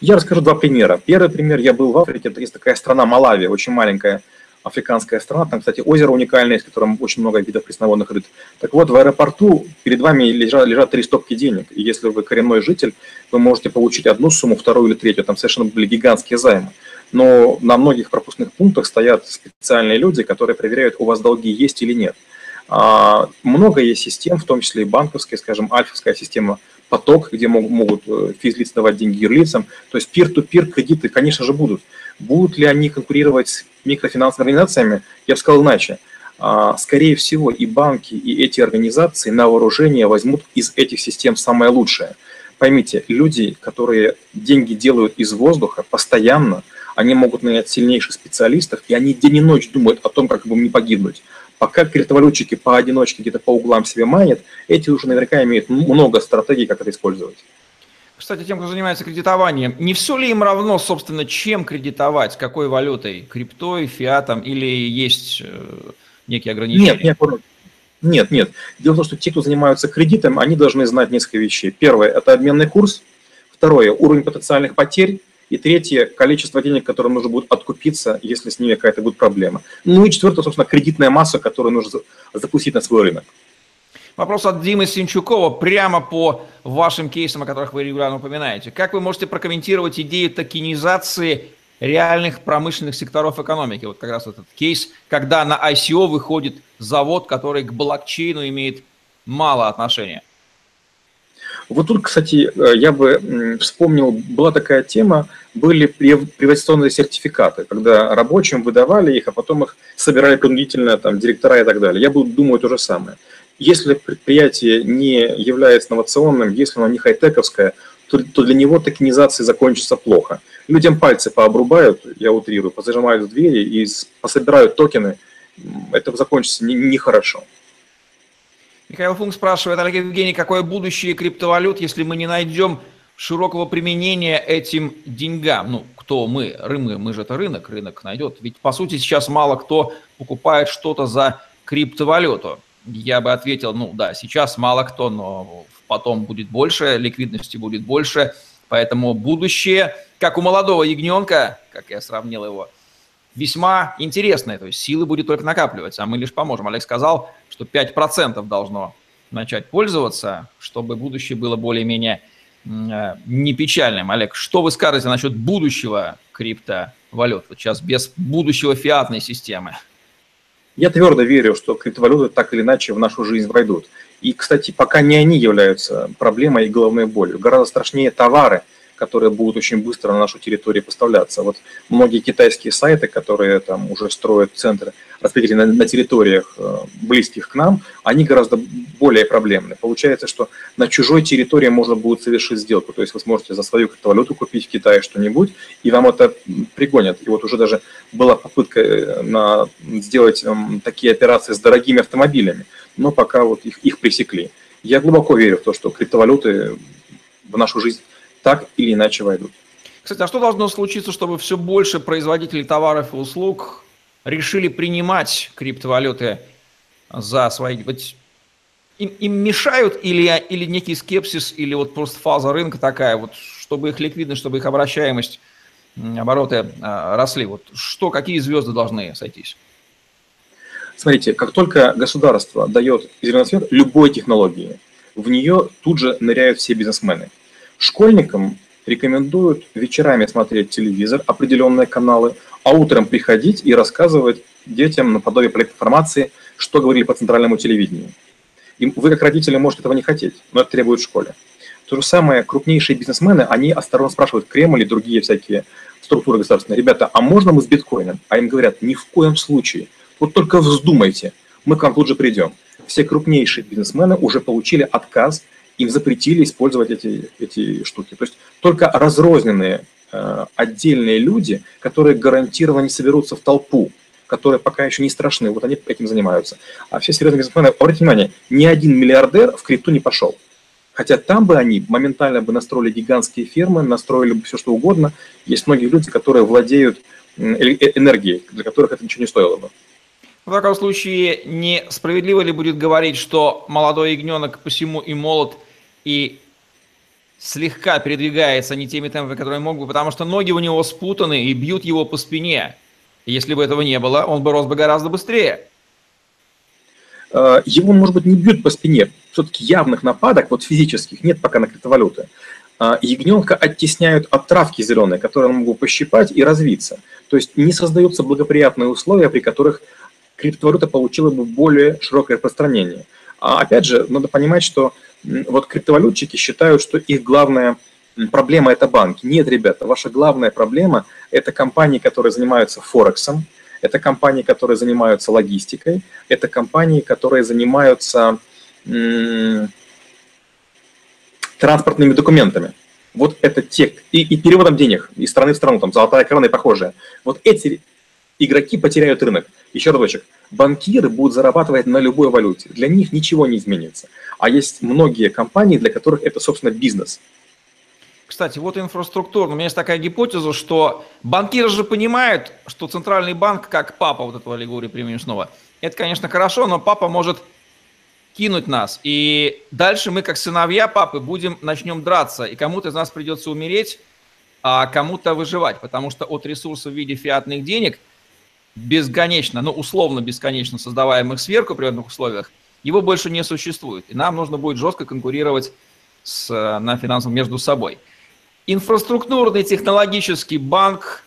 S2: Я расскажу два примера. Первый пример, я был в Африке, есть такая страна Малави, очень маленькая африканская страна. Там, кстати, озеро уникальное, в котором очень много видов пресноводных рыб. Так вот, в аэропорту перед вами лежат, лежат три стопки денег. И если вы коренной житель, вы можете получить одну сумму, вторую или третью. Там совершенно были гигантские займы. Но на многих пропускных пунктах стоят специальные люди, которые проверяют, у вас долги есть или нет. А, много есть систем, в том числе и банковская, скажем, альфовская система поток, где могут э, физлицы давать деньги юрлицам. То есть peer-to-peer кредиты, конечно же, будут. Будут ли они конкурировать с микрофинансовыми организациями? Я бы сказал иначе. А, скорее всего, и банки, и эти организации на вооружение возьмут из этих систем самое лучшее. Поймите, люди, которые деньги делают из воздуха постоянно, они могут нанять сильнейших специалистов, и они день и ночь думают о том, как бы не погибнуть. Пока криптовалютчики поодиночке где-то по углам себе манят, эти уже наверняка имеют много стратегий, как это использовать.
S1: Кстати, тем, кто занимается кредитованием, не все ли им равно, собственно, чем кредитовать, какой валютой, криптой, фиатом, или есть э, некие ограничения?
S2: Нет, нет, нет, нет. Дело в том, что те, кто занимаются кредитом, они должны знать несколько вещей. Первое – это обменный курс. Второе – уровень потенциальных потерь. И третье – количество денег, которое нужно будет откупиться, если с ними какая-то будет проблема. Ну и четвертое, собственно, кредитная масса, которую нужно запустить на свой рынок.
S1: Вопрос от Димы Синчукова прямо по вашим кейсам, о которых вы регулярно упоминаете. Как вы можете прокомментировать идею токенизации реальных промышленных секторов экономики? Вот как раз этот кейс, когда на ICO выходит завод, который к блокчейну имеет мало отношения.
S2: Вот тут, кстати, э, я бы вспомнил, была такая тема, были приватизационные сертификаты, когда рабочим выдавали их, а потом их собирали принудительно там, директора и так далее. Я бы думаю то же самое. Если предприятие не является инновационным, если оно не хай-тековское, то, то для него токенизация закончится плохо. Людям пальцы пообрубают, я утрирую, позажимают в двери и пособирают токены, это закончится нехорошо. Не
S1: Михаил Функ спрашивает, Олег Евгений, какое будущее криптовалют, если мы не найдем широкого применения этим деньгам? Ну, кто мы? Рынок, мы же это рынок, рынок найдет. Ведь, по сути, сейчас мало кто покупает что-то за криптовалюту. Я бы ответил, ну да, сейчас мало кто, но потом будет больше, ликвидности будет больше, поэтому будущее, как у молодого ягненка, как я сравнил его, весьма интересное, то есть силы будет только накапливаться, а мы лишь поможем. Олег сказал, что 5% должно начать пользоваться, чтобы будущее было более-менее не печальным. Олег, что вы скажете насчет будущего криптовалют? Вот сейчас без будущего фиатной системы.
S2: Я твердо верю, что криптовалюты так или иначе в нашу жизнь войдут. И, кстати, пока не они являются проблемой и головной болью. Гораздо страшнее товары, которые будут очень быстро на нашу территорию поставляться. Вот многие китайские сайты, которые там уже строят центры распределения на, на территориях э, близких к нам, они гораздо более проблемны. Получается, что на чужой территории можно будет совершить сделку. То есть вы сможете за свою криптовалюту купить в Китае что-нибудь, и вам это пригонят. И вот уже даже была попытка э, на, сделать um, такие операции с дорогими автомобилями, но пока вот их, их пресекли. Я глубоко верю в то, что криптовалюты в нашу жизнь так или иначе войдут.
S1: Кстати, а что должно случиться, чтобы все больше производителей товаров и услуг решили принимать криптовалюты за свои... Вот им, им мешают или, или некий скепсис, или вот просто фаза рынка такая, вот, чтобы их ликвидность, чтобы их обращаемость, обороты а, росли? Вот что, какие звезды должны сойтись?
S2: Смотрите, как только государство дает зеленый свет любой технологии, в нее тут же ныряют все бизнесмены – Школьникам рекомендуют вечерами смотреть телевизор, определенные каналы, а утром приходить и рассказывать детям наподобие политинформации, что говорили по центральному телевидению. И вы, как родители, можете этого не хотеть, но это требует в школе. То же самое, крупнейшие бизнесмены, они осторожно спрашивают Кремль и другие всякие структуры государственные, ребята, а можно мы с биткоином? А им говорят, ни в коем случае, вот только вздумайте, мы к вам тут же придем. Все крупнейшие бизнесмены уже получили отказ им запретили использовать эти, эти штуки. То есть только разрозненные э, отдельные люди, которые гарантированно не соберутся в толпу, которые пока еще не страшны, вот они этим занимаются. А все серьезные бизнесмены, обратите внимание, ни один миллиардер в крипту не пошел. Хотя там бы они моментально бы настроили гигантские фермы, настроили бы все что угодно. Есть многие люди, которые владеют э, энергией, для которых это ничего не стоило бы.
S1: В таком случае, несправедливо ли будет говорить, что молодой ягненок посему и молод, и слегка передвигается не теми темпами, которые мог бы, потому что ноги у него спутаны и бьют его по спине. Если бы этого не было, он бы рос бы гораздо быстрее.
S2: Э, его, может быть, не бьют по спине. Все-таки явных нападок, вот физических, нет пока на криптовалюты. Э, ягненка оттесняют от травки зеленой, которые он могут пощипать и развиться. То есть не создаются благоприятные условия, при которых криптовалюта получила бы более широкое распространение. А опять же, надо понимать, что вот криптовалютчики считают, что их главная проблема – это банки. Нет, ребята, ваша главная проблема – это компании, которые занимаются Форексом, это компании, которые занимаются логистикой, это компании, которые занимаются транспортными документами. Вот это те, и, и переводом денег из страны в страну, там, золотая крона и похожее. Вот эти игроки потеряют рынок. Еще разочек, банкиры будут зарабатывать на любой валюте, для них ничего не изменится. А есть многие компании, для которых это, собственно, бизнес.
S1: Кстати, вот инфраструктура. У меня есть такая гипотеза, что банкиры же понимают, что центральный банк, как папа вот этого аллегории применю снова, это, конечно, хорошо, но папа может кинуть нас. И дальше мы, как сыновья папы, будем, начнем драться. И кому-то из нас придется умереть, а кому-то выживать. Потому что от ресурсов в виде фиатных денег – бесконечно, ну, условно бесконечно создаваемых сверху при определенных условиях, его больше не существует. И нам нужно будет жестко конкурировать с, на финансовом между собой. Инфраструктурный технологический банк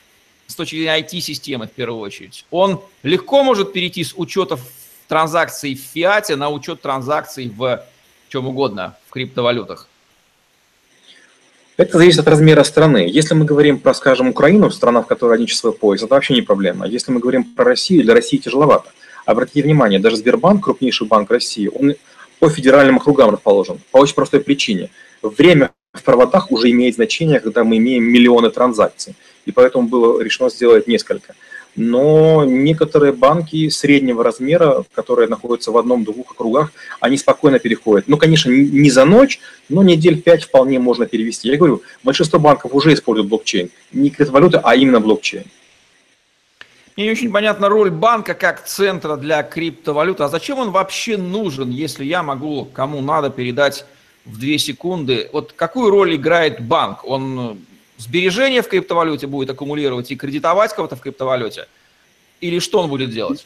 S1: с точки зрения IT-системы в первую очередь, он легко может перейти с учетов транзакций в фиате на учет транзакций в чем угодно, в криптовалютах.
S2: Это зависит от размера страны. Если мы говорим про, скажем, Украину, страна, в которой один часовой пояс, это вообще не проблема. Если мы говорим про Россию, для России тяжеловато. Обратите внимание, даже Сбербанк, крупнейший банк России, он по федеральным округам расположен. По очень простой причине. Время в правотах уже имеет значение, когда мы имеем миллионы транзакций. И поэтому было решено сделать несколько но некоторые банки среднего размера, которые находятся в одном-двух округах, они спокойно переходят. Ну, конечно, не за ночь, но недель пять вполне можно перевести. Я говорю, большинство банков уже используют блокчейн. Не криптовалюты, а именно блокчейн.
S1: Мне не очень понятна роль банка как центра для криптовалюты. А зачем он вообще нужен, если я могу кому надо передать в две секунды? Вот какую роль играет банк? Он сбережения в криптовалюте будет аккумулировать и кредитовать кого-то в криптовалюте? Или что он будет делать?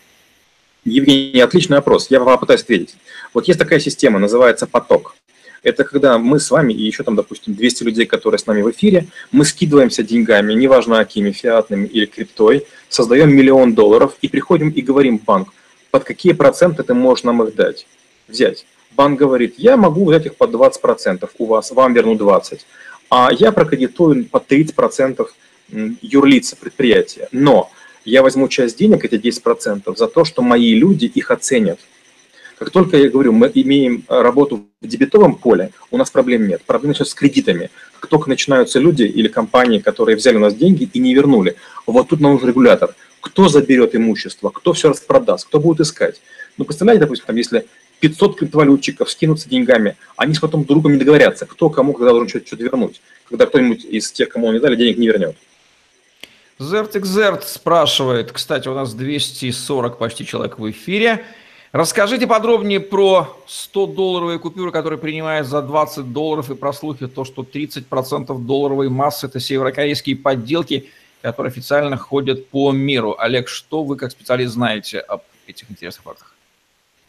S2: Евгений, отличный вопрос. Я попытаюсь ответить. Вот есть такая система, называется поток. Это когда мы с вами и еще там, допустим, 200 людей, которые с нами в эфире, мы скидываемся деньгами, неважно какими, фиатными или криптой, создаем миллион долларов и приходим и говорим банк, под какие проценты ты можешь нам их дать, взять. Банк говорит, я могу взять их под 20% у вас, вам верну 20%, а я прокредитую под 30% юрлица предприятия. Но я возьму часть денег, эти 10%, за то, что мои люди их оценят. Как только я говорю, мы имеем работу в дебетовом поле, у нас проблем нет. Проблемы сейчас с кредитами. Как только начинаются люди или компании, которые взяли у нас деньги и не вернули, вот тут нам нужен регулятор. Кто заберет имущество, кто все распродаст, кто будет искать. Ну, представляете, допустим, там, если 500 криптовалютчиков скинутся деньгами, они с потом друг другом не договорятся, кто кому когда должен что-то, что вернуть, когда кто-нибудь из тех, кому они дали, денег не вернет.
S1: Зертик Зерт спрашивает, кстати, у нас 240 почти человек в эфире. Расскажите подробнее про 100-долларовые купюры, которые принимают за 20 долларов, и про слухи то, что 30% долларовой массы – это северокорейские подделки, которые официально ходят по миру. Олег, что вы как специалист знаете об этих интересных фактах?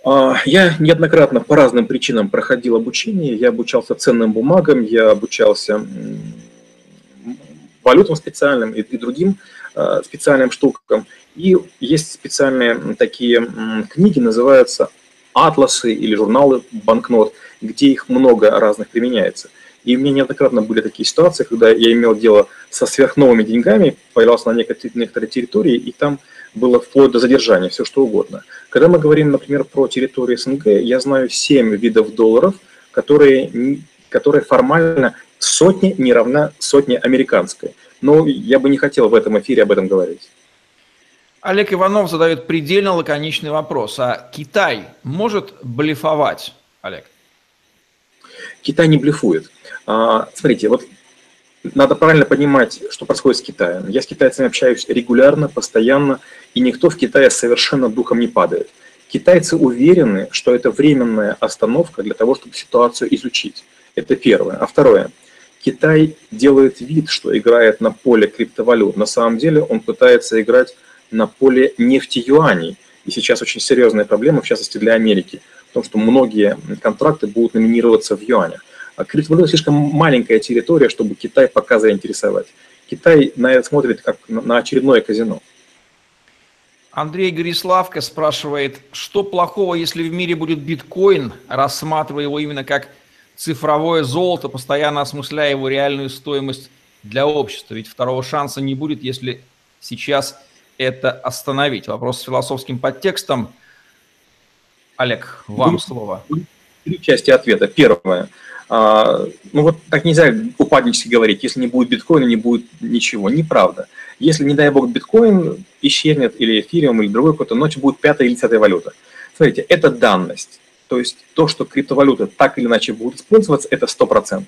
S2: А, я неоднократно по разным причинам проходил обучение. Я обучался ценным бумагам, я обучался валютам специальным и, другим э, специальным штукам. И есть специальные такие книги, называются атласы или журналы банкнот, где их много разных применяется. И у меня неоднократно были такие ситуации, когда я имел дело со сверхновыми деньгами, появлялся на некоторой территории, и там было вплоть до задержания, все что угодно. Когда мы говорим, например, про территорию СНГ, я знаю 7 видов долларов, которые, которые формально сотни не равна сотне американской. Но я бы не хотел в этом эфире об этом говорить.
S1: Олег Иванов задает предельно лаконичный вопрос. А Китай может блефовать, Олег?
S2: Китай не блефует. А, смотрите, вот надо правильно понимать, что происходит с Китаем. Я с китайцами общаюсь регулярно, постоянно, и никто в Китае совершенно духом не падает. Китайцы уверены, что это временная остановка для того, чтобы ситуацию изучить. Это первое. А второе. Китай делает вид, что играет на поле криптовалют. На самом деле он пытается играть на поле нефти юаней. И сейчас очень серьезная проблема, в частности для Америки, в том, что многие контракты будут номинироваться в юанях. А криптовалюта слишком маленькая территория, чтобы Китай пока заинтересовать. Китай на это смотрит как на очередное казино.
S1: Андрей Гориславко спрашивает, что плохого, если в мире будет биткоин, рассматривая его именно как цифровое золото, постоянно осмысляя его реальную стоимость для общества. Ведь второго шанса не будет, если сейчас это остановить. Вопрос с философским подтекстом. Олег, вам слово.
S2: Три части ответа. Первое. А, ну вот так нельзя упаднически говорить, если не будет биткоина, не будет ничего. Неправда. Если, не дай бог, биткоин исчезнет, или эфириум, или другой какой-то, ночью будет пятая или десятая валюта. Смотрите, это данность. То есть то, что криптовалюты так или иначе будут использоваться, это 100%.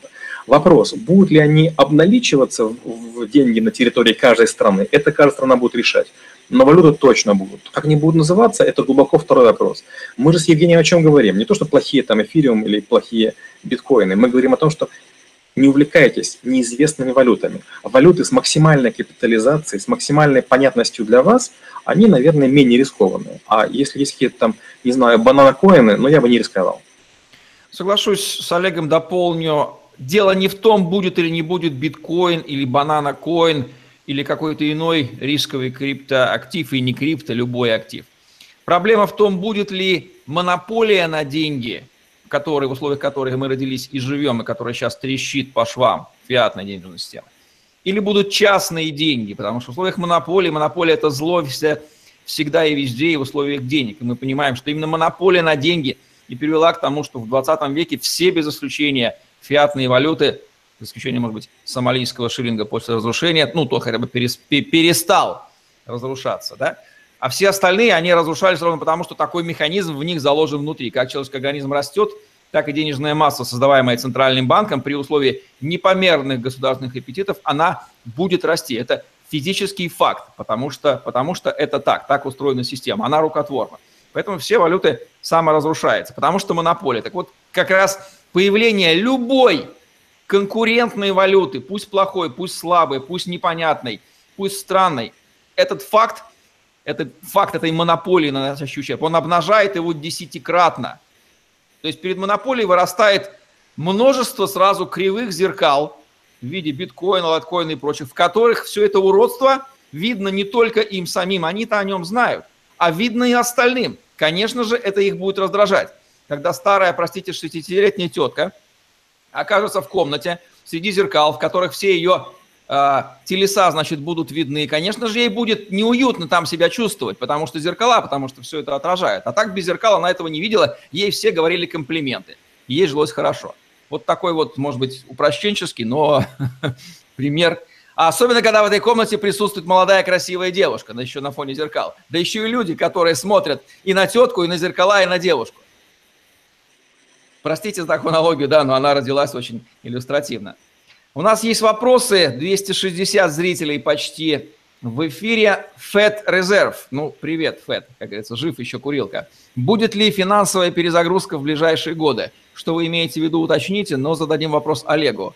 S2: Вопрос, будут ли они обналичиваться в деньги на территории каждой страны, это каждая страна будет решать. Но валюты точно будут. Как они будут называться, это глубоко второй вопрос. Мы же с Евгением о чем говорим? Не то, что плохие там эфириум или плохие биткоины. Мы говорим о том, что не увлекайтесь неизвестными валютами. Валюты с максимальной капитализацией, с максимальной понятностью для вас, они, наверное, менее рискованные. А если есть какие-то там, не знаю, бананокоины, ну, я бы не рисковал.
S1: Соглашусь с Олегом, дополню. Дело не в том, будет или не будет биткоин или бананокоин или какой-то иной рисковый криптоактив и не крипто, любой актив. Проблема в том, будет ли монополия на деньги – которые, в условиях которых мы родились и живем, и которая сейчас трещит по швам, фиатной денежной системы. Или будут частные деньги, потому что в условиях монополии, монополия это зло всегда и везде, и в условиях денег. И мы понимаем, что именно монополия на деньги и привела к тому, что в 20 веке все без исключения фиатные валюты, за исключением, может быть, сомалийского шиллинга после разрушения, ну, то хотя бы перестал разрушаться, да, а все остальные, они разрушались ровно потому, что такой механизм в них заложен внутри. Как человеческий организм растет, так и денежная масса, создаваемая Центральным банком, при условии непомерных государственных аппетитов, она будет расти. Это физический факт, потому что, потому что это так, так устроена система, она рукотворна. Поэтому все валюты саморазрушаются, потому что монополия. Так вот, как раз появление любой конкурентной валюты, пусть плохой, пусть слабой, пусть непонятной, пусть странной, этот факт это факт этой монополии, наносящий ущерб, он обнажает его десятикратно. То есть перед монополией вырастает множество сразу кривых зеркал в виде биткоина, лайткоина и прочих, в которых все это уродство видно не только им самим, они-то о нем знают, а видно и остальным. Конечно же, это их будет раздражать. Когда старая, простите, 60-летняя тетка окажется в комнате среди зеркал, в которых все ее э, телеса, значит, будут видны, конечно же, ей будет неуютно там себя чувствовать, потому что зеркала, потому что все это отражает. А так без зеркала она этого не видела, ей все говорили комплименты, ей жилось хорошо. Вот такой вот, может быть, упрощенческий, но пример. А особенно, когда в этой комнате присутствует молодая красивая девушка, да еще на фоне зеркал. Да еще и люди, которые смотрят и на тетку, и на зеркала, и на девушку. Простите за аналогию, да, но она родилась очень иллюстративно. У нас есть вопросы, 260 зрителей почти в эфире. Фэт Резерв. Ну, привет, Фэт, как говорится, жив еще курилка. Будет ли финансовая перезагрузка в ближайшие годы? Что вы имеете в виду, уточните, но зададим вопрос Олегу.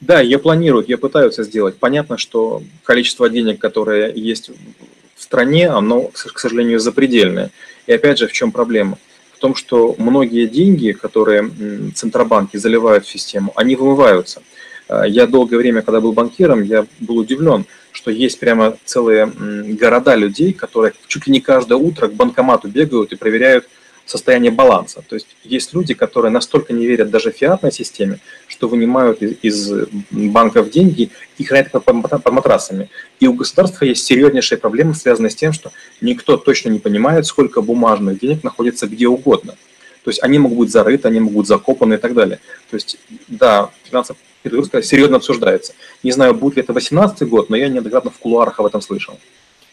S2: Да, я планирую, я пытаюсь это сделать. Понятно, что количество денег, которое есть в стране, оно, к сожалению, запредельное. И опять же, в чем проблема? В том, что многие деньги, которые центробанки заливают в систему, они вымываются. А, я долгое время, когда был банкиром, я был удивлен, что есть прямо целые города людей, которые чуть ли не каждое утро к банкомату бегают и проверяют состояние баланса. То есть есть люди, которые настолько не верят даже фиатной системе, что вынимают из, из банков деньги и хранят под, под матрасами. И у государства есть серьезнейшие проблемы, связанные с тем, что никто точно не понимает, сколько бумажных денег находится где угодно. То есть они могут быть зарыты, они могут быть закопаны и так далее. То есть, да, финансовая перегрузка серьезно обсуждается. Не знаю, будет ли это 2018 год, но я неоднократно в кулуарах об этом слышал.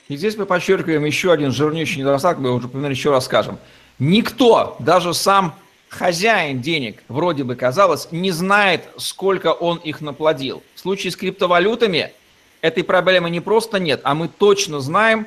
S1: И здесь мы подчеркиваем еще один жирнейший недостаток, мы уже примерно еще расскажем. Никто, даже сам хозяин денег, вроде бы казалось, не знает, сколько он их наплодил. В случае с криптовалютами этой проблемы не просто нет, а мы точно знаем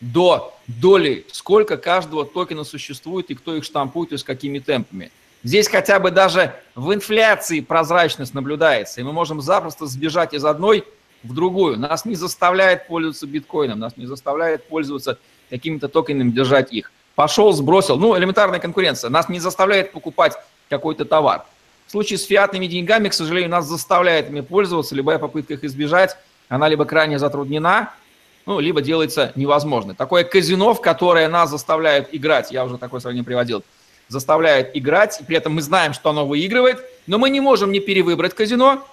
S1: до доли, сколько каждого токена существует и кто их штампует и с какими темпами. Здесь хотя бы даже в инфляции прозрачность наблюдается, и мы можем запросто сбежать из одной в другую. Нас не заставляет пользоваться биткоином, нас не заставляет пользоваться какими-то токенами, держать их пошел, сбросил. Ну, элементарная конкуренция. Нас не заставляет покупать какой-то товар. В случае с фиатными деньгами, к сожалению, нас заставляет ими пользоваться. Любая попытка их избежать, она либо крайне затруднена, ну, либо делается невозможно. Такое казино, в которое нас заставляют играть, я уже такое сравнение приводил, заставляют играть, и при этом мы знаем, что оно выигрывает, но мы не можем не перевыбрать казино,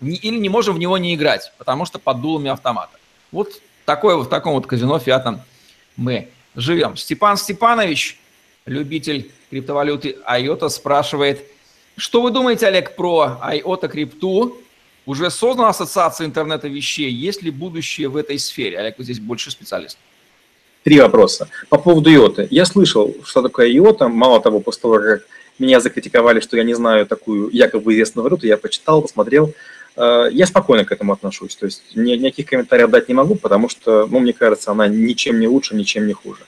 S1: или не можем в него не играть, потому что под дулами автомата. Вот такое, в таком вот казино фиатом мы живем. Степан Степанович, любитель криптовалюты IOTA, спрашивает, что вы думаете, Олег, про IOTA крипту? Уже создана ассоциация интернета вещей. Есть ли будущее в этой сфере? Олег, вы здесь больше специалист.
S2: Три вопроса. По поводу IOTA. Я слышал, что такое IOTA. Мало того, после того, как меня закритиковали, что я не знаю такую якобы известную валюту, я почитал, посмотрел. Э, я спокойно к этому отношусь. То есть никаких комментариев дать не могу, потому что, ну, мне кажется, она ничем не лучше, ничем не хуже.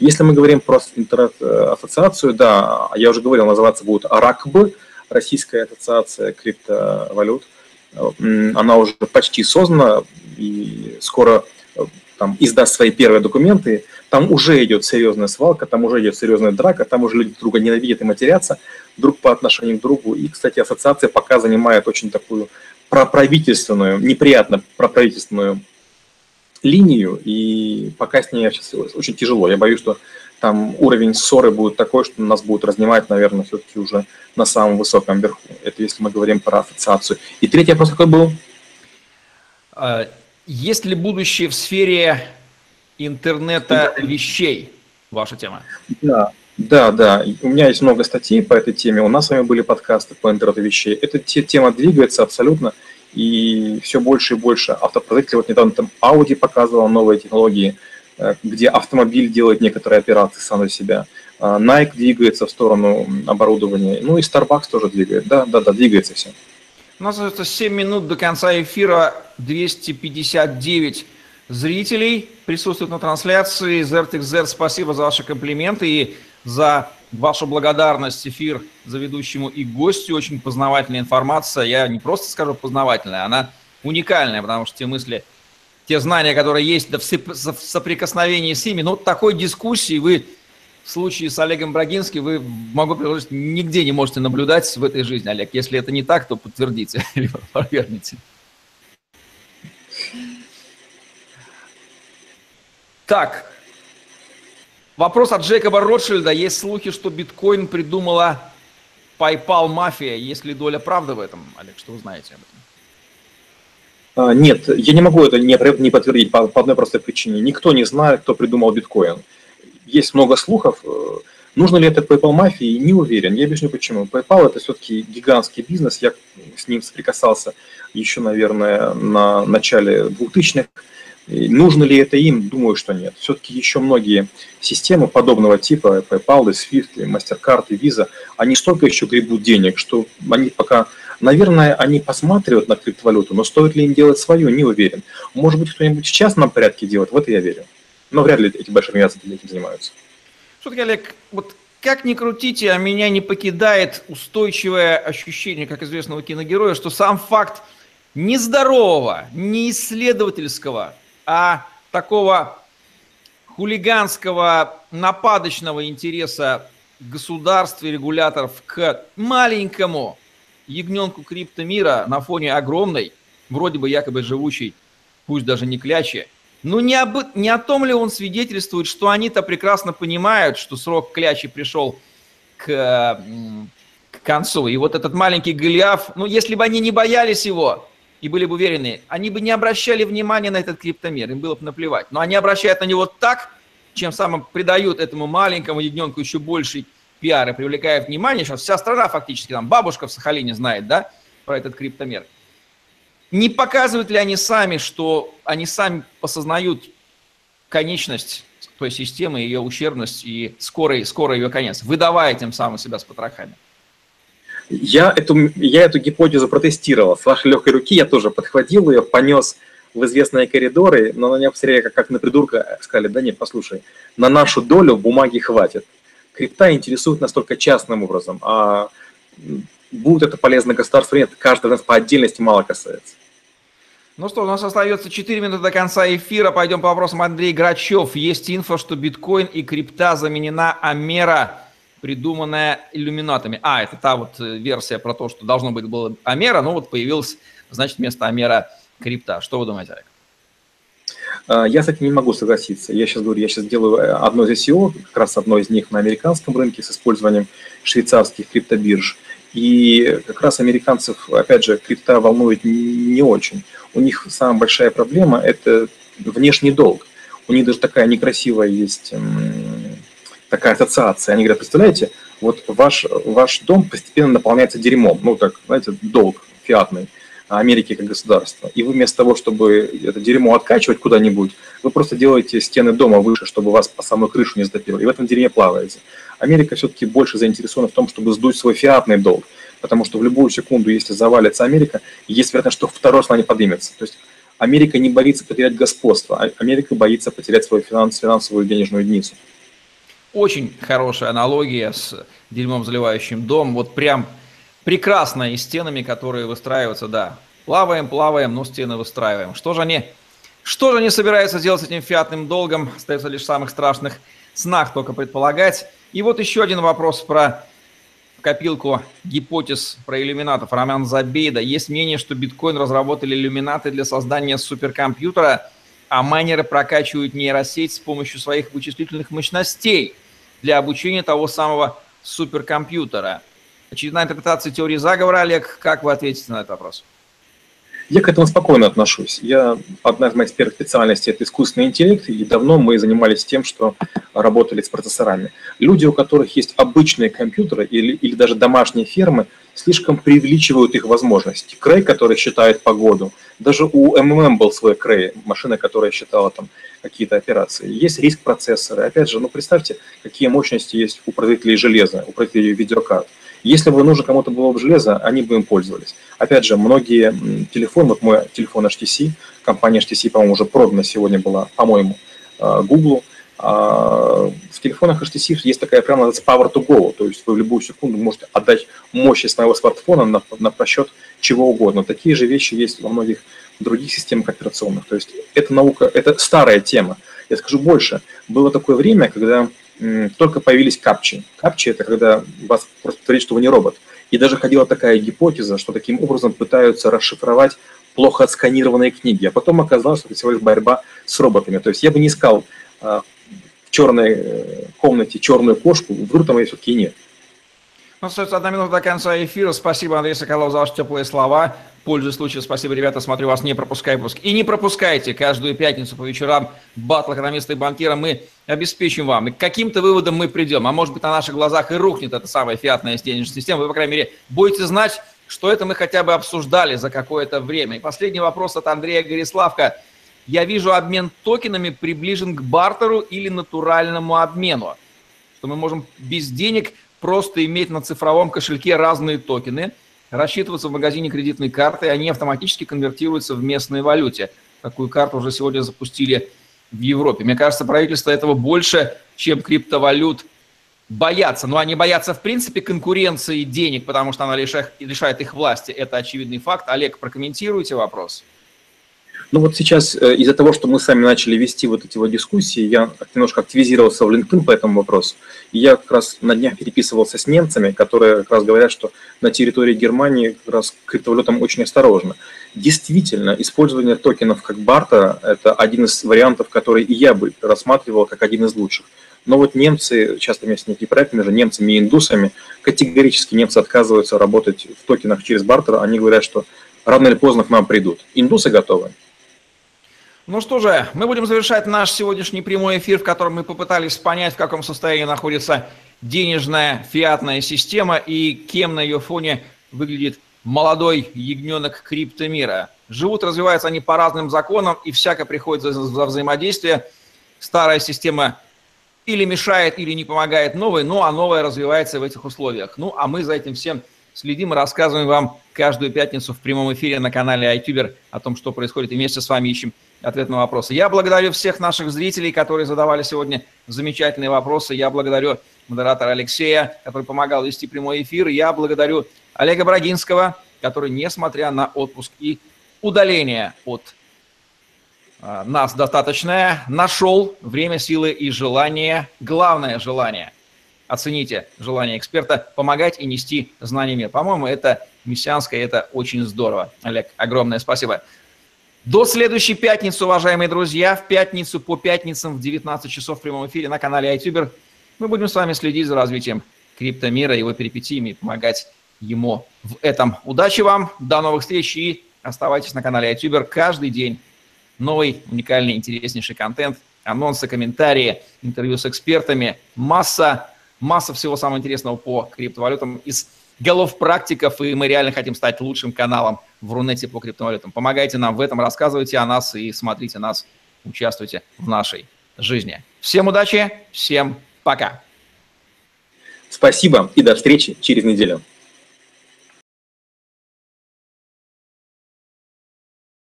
S2: Если мы говорим про интернет-ассоциацию, да, я уже говорил, называться будет РАКБ, Российская ассоциация криптовалют. Она уже почти создана и скоро э, там, издаст свои первые документы. Там уже идет серьезная свалка, там уже идет серьезная драка, там уже люди друга ненавидят и матерятся друг по отношению к другу. И, кстати, ассоциация пока занимает очень такую проправительственную, неприятно проправительственную линию, и пока с ней сейчас очень тяжело. Я боюсь, что там уровень ссоры будет такой, что нас будут разнимать, наверное, все-таки уже на самом высоком верху. Это если мы говорим про ассоциацию. И третий вопрос какой был?
S1: А, есть ли будущее в сфере интернета вещей? Ваша тема.
S2: Да, да, да. У меня есть много статей по этой теме. У нас с вами были подкасты по интернету вещей. Эта тема двигается абсолютно, и все больше и больше автопроизводителей. Вот недавно там Audi показывал новые технологии, э, где автомобиль делает некоторые операции сам за себя. А Nike двигается в сторону оборудования. Ну и Starbucks тоже двигает. Да, да, да, двигается все.
S1: У нас остается 7 минут до конца эфира. 259 зрителей присутствуют на трансляции. ZertXZ, спасибо за ваши комплименты. И за вашу благодарность, эфир за ведущему и гостю. Очень познавательная информация. Я не просто скажу познавательная, она уникальная, потому что те мысли, те знания, которые есть да, в соприкосновении с ними, ну, такой дискуссии вы в случае с Олегом Брагинским вы, могу предложить, нигде не можете наблюдать в этой жизни, Олег. Если это не так, то подтвердите, либо опровергните. Так, вопрос от Джейкоба Ротшильда. Есть слухи, что биткоин придумала PayPal мафия. Есть ли доля правды в этом, Олег? Что вы знаете об этом?
S2: А, нет, я не могу это не подтвердить по одной простой причине. Никто не знает, кто придумал биткоин. Есть много слухов. Э, нужно ли это PayPal мафии? Не уверен. Я объясню почему. PayPal это все-таки гигантский бизнес. Я с ним соприкасался еще, наверное, на начале 2000-х. Нужно ли это им? Думаю, что нет. Все-таки еще многие системы подобного типа, PayPal, Swift, MasterCard и Visa, они столько еще гребут денег, что они пока Наверное, они посматривают на криптовалюту, но стоит ли им делать свою, не уверен. Может быть, кто-нибудь в частном порядке делает, в это я верю. Но вряд ли эти большие организации этим занимаются.
S1: Все-таки, Олег, вот как ни крутите, а меня не покидает устойчивое ощущение, как известного киногероя, что сам факт нездорового, не исследовательского, а такого хулиганского, нападочного интереса государств и регуляторов к маленькому ягненку криптомира на фоне огромной, вроде бы якобы живущей, пусть даже не клячи, ну не, об, не о том ли он свидетельствует, что они-то прекрасно понимают, что срок клячи пришел к, к концу. И вот этот маленький Голиаф, ну если бы они не боялись его и были бы уверены, они бы не обращали внимания на этот криптомир, им было бы наплевать. Но они обращают на него так, чем самым придают этому маленькому ягненку еще больший пиар и привлекая внимание, сейчас вся страна фактически, там бабушка в Сахалине знает, да, про этот криптомер. Не показывают ли они сами, что они сами осознают конечность той системы, ее ущербность и скорый, скорый ее конец, выдавая тем самым себя с потрохами?
S2: Я эту, я эту гипотезу протестировал. С вашей легкой руки я тоже подхватил ее, понес в известные коридоры, но на меня посмотрели как, как на придурка, сказали, да нет, послушай, на нашу долю бумаги хватит крипта интересует нас только частным образом, а будет это полезно государству нет, каждый нас по отдельности мало касается.
S1: Ну что, у нас остается 4 минуты до конца эфира. Пойдем по вопросам Андрей Грачев. Есть инфо, что биткоин и крипта заменена Амера, придуманная иллюминатами. А, это та вот э, версия про то, что должно быть было Амера, но вот появилась, значит, вместо Амера крипта. Что вы думаете, Олег?
S2: А, я с этим не могу согласиться. Я сейчас говорю, я сейчас делаю э, одно из ICO, как раз одно из них на американском рынке с использованием швейцарских криптобирж. И как раз американцев, опять же, крипта волнует не очень. У них самая большая проблема – это внешний долг. У них даже такая некрасивая есть такая ассоциация. Они говорят, представляете, вот ваш, ваш дом постепенно наполняется дерьмом. Ну, так, знаете, долг фиатный. Америки как государства. И вы вместо того, чтобы это дерьмо откачивать куда-нибудь, вы просто делаете стены дома выше, чтобы вас по самую крышу не затопило. И в этом дерьме плаваете. Америка все-таки больше заинтересована в том, чтобы сдуть свой фиатный долг. Потому что в любую секунду, если завалится Америка, есть вероятность, что второй страна не поднимется. То есть Америка не боится потерять господство, а Америка боится потерять свою финанс, финансовую денежную единицу.
S1: Очень хорошая аналогия с дерьмом заливающим дом. Вот прям прекрасно и стенами, которые выстраиваются, да. Плаваем, плаваем, но стены выстраиваем. Что же они, что же они собираются делать с этим фиатным долгом? Остается лишь в самых страшных снах только предполагать. И вот еще один вопрос про копилку гипотез про иллюминатов. Роман Забейда. Есть мнение, что биткоин разработали иллюминаты для создания суперкомпьютера, а майнеры прокачивают нейросеть с помощью своих вычислительных мощностей для обучения того самого суперкомпьютера – очередная интерпретация теории заговора. Олег, как вы ответите на этот вопрос?
S2: Я к этому спокойно отношусь. Я, одна из моих первых специальностей – это искусственный интеллект, и давно мы занимались тем, что работали с процессорами. Люди, у которых есть обычные компьютеры или, или даже домашние фермы, слишком преувеличивают их возможности. Крей, который считает погоду, даже у МММ был свой Крей, машина, которая считала там какие-то операции. Есть риск процессора. Опять же, ну представьте, какие мощности есть у производителей железа, у производителей видеокарт. Если бы нужно кому-то было бы железо, они бы им пользовались. Опять же, многие телефоны, вот мой телефон HTC, компания HTC, по-моему, уже продана сегодня была, по-моему, Google. А, в телефонах HTC есть такая прямо называется Power to Go, то есть вы в любую секунду можете отдать мощность своего смартфона на, на просчет чего угодно. Такие же вещи есть во многих других системах операционных. То есть это наука, это старая тема. Я скажу больше. Было такое время, когда только появились капчи. Капчи – это когда вас просто говорит, что вы не робот. И даже ходила такая гипотеза, что таким образом пытаются расшифровать плохо отсканированные книги. А потом оказалось, что это всего лишь борьба с роботами. То есть я бы не искал а, в черной э, комнате черную кошку, вдруг там ее все-таки нет.
S1: Ну, остается одна минута до конца эфира. Спасибо, Андрей Соколов, за ваши теплые слова. Пользуясь случаем, спасибо, ребята, смотрю вас, не пропускай выпуск. И не пропускайте каждую пятницу по вечерам батл экономиста и банкира. Мы обеспечим вам. И каким-то выводам мы придем. А может быть, на наших глазах и рухнет эта самая фиатная денежная система. Вы, по крайней мере, будете знать, что это мы хотя бы обсуждали за какое-то время. И последний вопрос от Андрея Гориславка. Я вижу, обмен токенами приближен к бартеру или натуральному обмену. Что мы можем без денег просто иметь на цифровом кошельке разные токены, рассчитываться в магазине кредитной карты, и они автоматически конвертируются в местной валюте. Такую карту уже сегодня запустили в Европе. Мне кажется, правительство этого больше, чем криптовалют, боятся. Но они боятся, в принципе, конкуренции денег, потому что она лишает, лишает их власти. Это очевидный факт. Олег, прокомментируйте вопрос.
S2: Ну вот сейчас э, из-за того, что мы сами начали вести вот эти вот дискуссии, я немножко активизировался в LinkedIn по этому вопросу. И я как раз на днях переписывался с немцами, которые как раз говорят, что на территории Германии как раз к криптовалютам очень осторожно. Действительно, использование токенов как бартера – это один из вариантов, который и я бы рассматривал как один из лучших. Но вот немцы, часто меня с некие проекты между немцами и индусами, категорически немцы отказываются работать в токенах через бартер. Они говорят, что рано или поздно к нам придут. Индусы готовы.
S1: Ну что же, мы будем завершать наш сегодняшний прямой эфир, в котором мы попытались понять, в каком состоянии находится денежная фиатная система и кем на ее фоне выглядит молодой ягненок криптомира. Живут, развиваются они по разным законам, и всяко приходится за взаимодействие. Старая система или мешает, или не помогает новой, ну а новая развивается в этих условиях. Ну а мы за этим всем следим и рассказываем вам каждую пятницу в прямом эфире на канале iTuber о том, что происходит, и вместе с вами ищем ответ на вопросы. Я благодарю всех наших зрителей, которые задавали сегодня замечательные вопросы. Я благодарю модератора Алексея, который помогал вести прямой эфир. Я благодарю Олега Брагинского, который, несмотря на отпуск и удаление от а, нас достаточное, нашел время, силы и желание, главное желание. Оцените желание эксперта помогать и нести знания По-моему, это мессианское, это очень здорово. Олег, огромное спасибо. До следующей пятницы, уважаемые друзья, в пятницу по пятницам в 19 часов в прямом эфире на канале iTuber мы будем с вами следить за развитием криптомира, его перипетиями и помогать ему в этом. Удачи вам, до новых встреч и оставайтесь на канале iTuber каждый день. Новый, уникальный, интереснейший контент, анонсы, комментарии, интервью с экспертами, масса, масса всего самого интересного по криптовалютам из голов практиков, и мы реально хотим стать лучшим каналом в Рунете по криптовалютам. Помогайте нам в этом, рассказывайте о нас и смотрите нас, участвуйте в нашей жизни. Всем удачи, всем пока.
S2: Спасибо и до встречи через неделю.